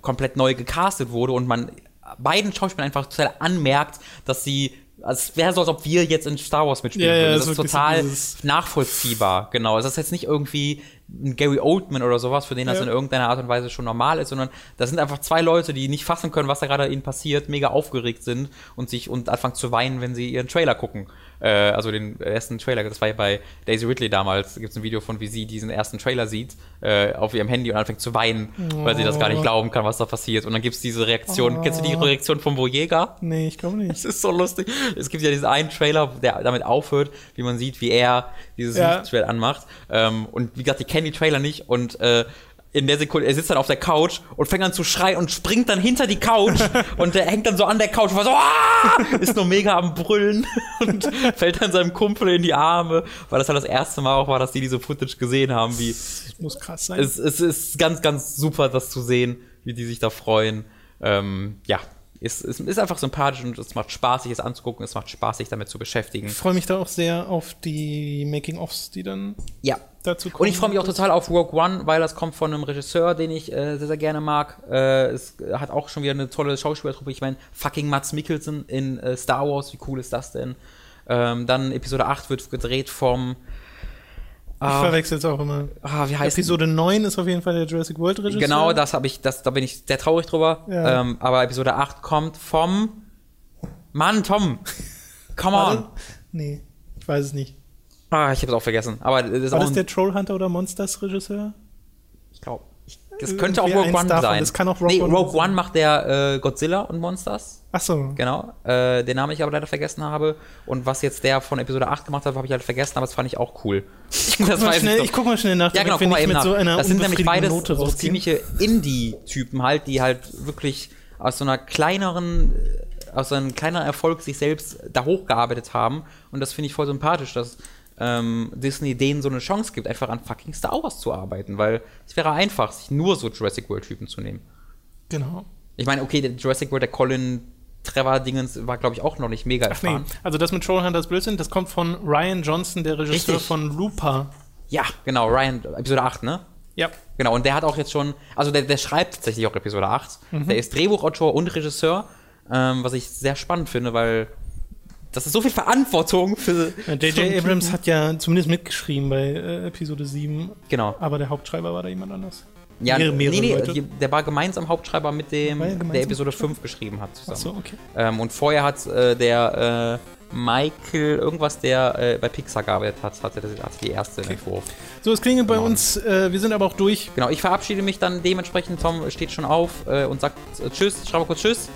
S2: komplett neu gecastet wurde und man beiden Schauspielern einfach total anmerkt, dass sie, als wäre so, als ob wir jetzt in Star Wars mitspielen
S1: Ja, ja,
S2: würden.
S1: das
S2: Das ist total nachvollziehbar, genau. Es ist jetzt nicht irgendwie ein Gary Oldman oder sowas, für den das
S1: Ja.
S2: in irgendeiner Art und Weise schon normal ist, sondern das sind einfach zwei Leute, die nicht fassen können, was da gerade ihnen passiert, mega aufgeregt sind und sich und anfangen zu weinen, wenn sie ihren Trailer gucken. Äh, also den ersten Trailer, das war ja bei Daisy Ridley damals, gibt es ein Video von, wie sie diesen ersten Trailer sieht, äh, auf ihrem Handy und anfängt zu weinen, weil sie das gar nicht glauben kann, was da passiert. Und dann gibt es diese Reaktion, kennst du die Reaktion von Boyega?
S1: Nee, ich glaube nicht.
S2: Das ist so lustig. Es gibt ja diesen einen Trailer, der damit aufhört, wie man sieht, wie er dieses
S1: Ja.
S2: Lichtschwert anmacht. Ähm, und wie gesagt, die kennen die Trailer nicht und äh, in der Sekunde, er sitzt dann auf der Couch und fängt an zu schreien und springt dann hinter die Couch *laughs* und der hängt dann so an der Couch und war so, ah! ist nur mega am Brüllen *laughs* und fällt dann seinem Kumpel in die Arme, weil das halt das erste Mal auch war, dass die diese Footage gesehen haben, wie
S1: Das muss krass sein.
S2: es, es ist ganz, ganz super, das zu sehen, wie die sich da freuen. Ähm, ja, es, es ist einfach sympathisch und es macht Spaß, sich es anzugucken. Es macht Spaß, sich damit zu beschäftigen.
S1: ich freue mich da auch sehr auf die Making-ofs, die dann
S2: Ja.
S1: Dazu kommen.
S2: Und ich freue mich auch total auf Rogue One, weil das kommt von einem Regisseur, den ich äh, sehr, sehr gerne mag. Äh, es hat auch schon wieder eine tolle Schauspielertruppe. Ich meine, fucking Mats Mikkelsen in äh, Star Wars, wie cool ist das denn? Ähm, dann Episode 8 wird gedreht vom.
S1: Ich
S2: Ah,
S1: verwechsel es auch immer.
S2: ah, wie heißt
S1: Episode 9 ist auf jeden Fall der Jurassic World Regisseur.
S2: Genau, das habe ich, das, da bin ich sehr traurig drüber.
S1: Ja.
S2: Ähm, aber Episode 8 kommt vom Mann, Tom. Come on.
S1: Nee, ich weiß es nicht.
S2: Ah, ich habe es auch vergessen. Aber das ist
S1: War das der Trollhunter oder Monsters Regisseur?
S2: ich glaube, Das könnte auch Rogue One
S1: davon.
S2: sein.
S1: Das kann auch Rogue
S2: nee,
S1: One
S2: Rogue. One macht der äh, Godzilla und Monsters.
S1: Achso.
S2: Genau. Äh, den Namen ich aber leider vergessen habe. Und was jetzt der von Episode 8 gemacht hat, habe ich halt vergessen, aber das fand ich auch cool. Ich *laughs*
S1: Guck mal schnell, ich guck mal schnell nach,
S2: ja, genau, guck mal eben nach.
S1: so
S2: das sind nämlich beides
S1: Note
S2: so ziemliche Indie-Typen halt, die halt wirklich aus so einer kleineren, aus so einem kleineren Erfolg sich selbst da hochgearbeitet haben. Und das finde ich voll sympathisch, dass ähm, Disney denen so eine Chance gibt, einfach an fucking Star Wars zu arbeiten, weil es wäre einfach, sich nur so Jurassic World-Typen zu nehmen.
S1: Genau.
S2: Ich meine, okay, der Jurassic World, der Colin Trevor Dingens war, glaube ich, auch noch nicht mega
S1: Ach nee, also das mit Trollhunters Blödsinn, das kommt von Ryan Johnson, der Regisseur
S2: Richtig.
S1: von Looper.
S2: Ja, genau, Ryan, Episode 8, ne?
S1: Ja.
S2: Genau, und der hat auch jetzt schon, also der, der schreibt tatsächlich auch Episode 8.
S1: Mhm.
S2: Der ist Drehbuchautor und Regisseur, ähm, was ich sehr spannend finde, weil das ist so viel Verantwortung für.
S1: Äh,
S2: für
S1: J.J. Abrams hat ja zumindest mitgeschrieben bei äh, Episode 7,
S2: Genau.
S1: aber der Hauptschreiber war da jemand anders.
S2: Ja,
S1: Mehrere- mehrere
S2: nee, nee, der war gemeinsam Hauptschreiber mit dem,
S1: er
S2: der Episode 5 geschrieben hat zusammen.
S1: Achso, okay.
S2: Ähm, und vorher hat äh, der äh, Michael irgendwas, der äh, bei Pixar gearbeitet hat, hatte, das, hatte die erste im Entwurf.
S1: So, es klingelt bei
S2: Genau.
S1: uns, äh, wir sind aber auch durch.
S2: Genau, ich verabschiede mich dann dementsprechend. Tom steht schon auf äh, und sagt äh, Tschüss. Schreibe kurz Tschüss.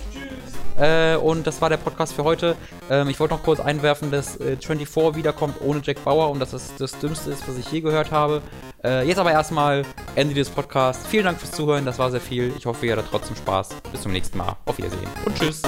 S2: Äh, und das war der Podcast für heute. Ähm, ich wollte noch kurz einwerfen, dass äh, 24 wiederkommt ohne Jack Bauer und dass das das Dümmste ist, was ich je gehört habe. Äh, jetzt aber erstmal Ende des Podcasts. Vielen Dank fürs Zuhören, das war sehr viel. Ich hoffe, ihr hattet trotzdem Spaß. Bis zum nächsten Mal. Auf Wiedersehen und tschüss.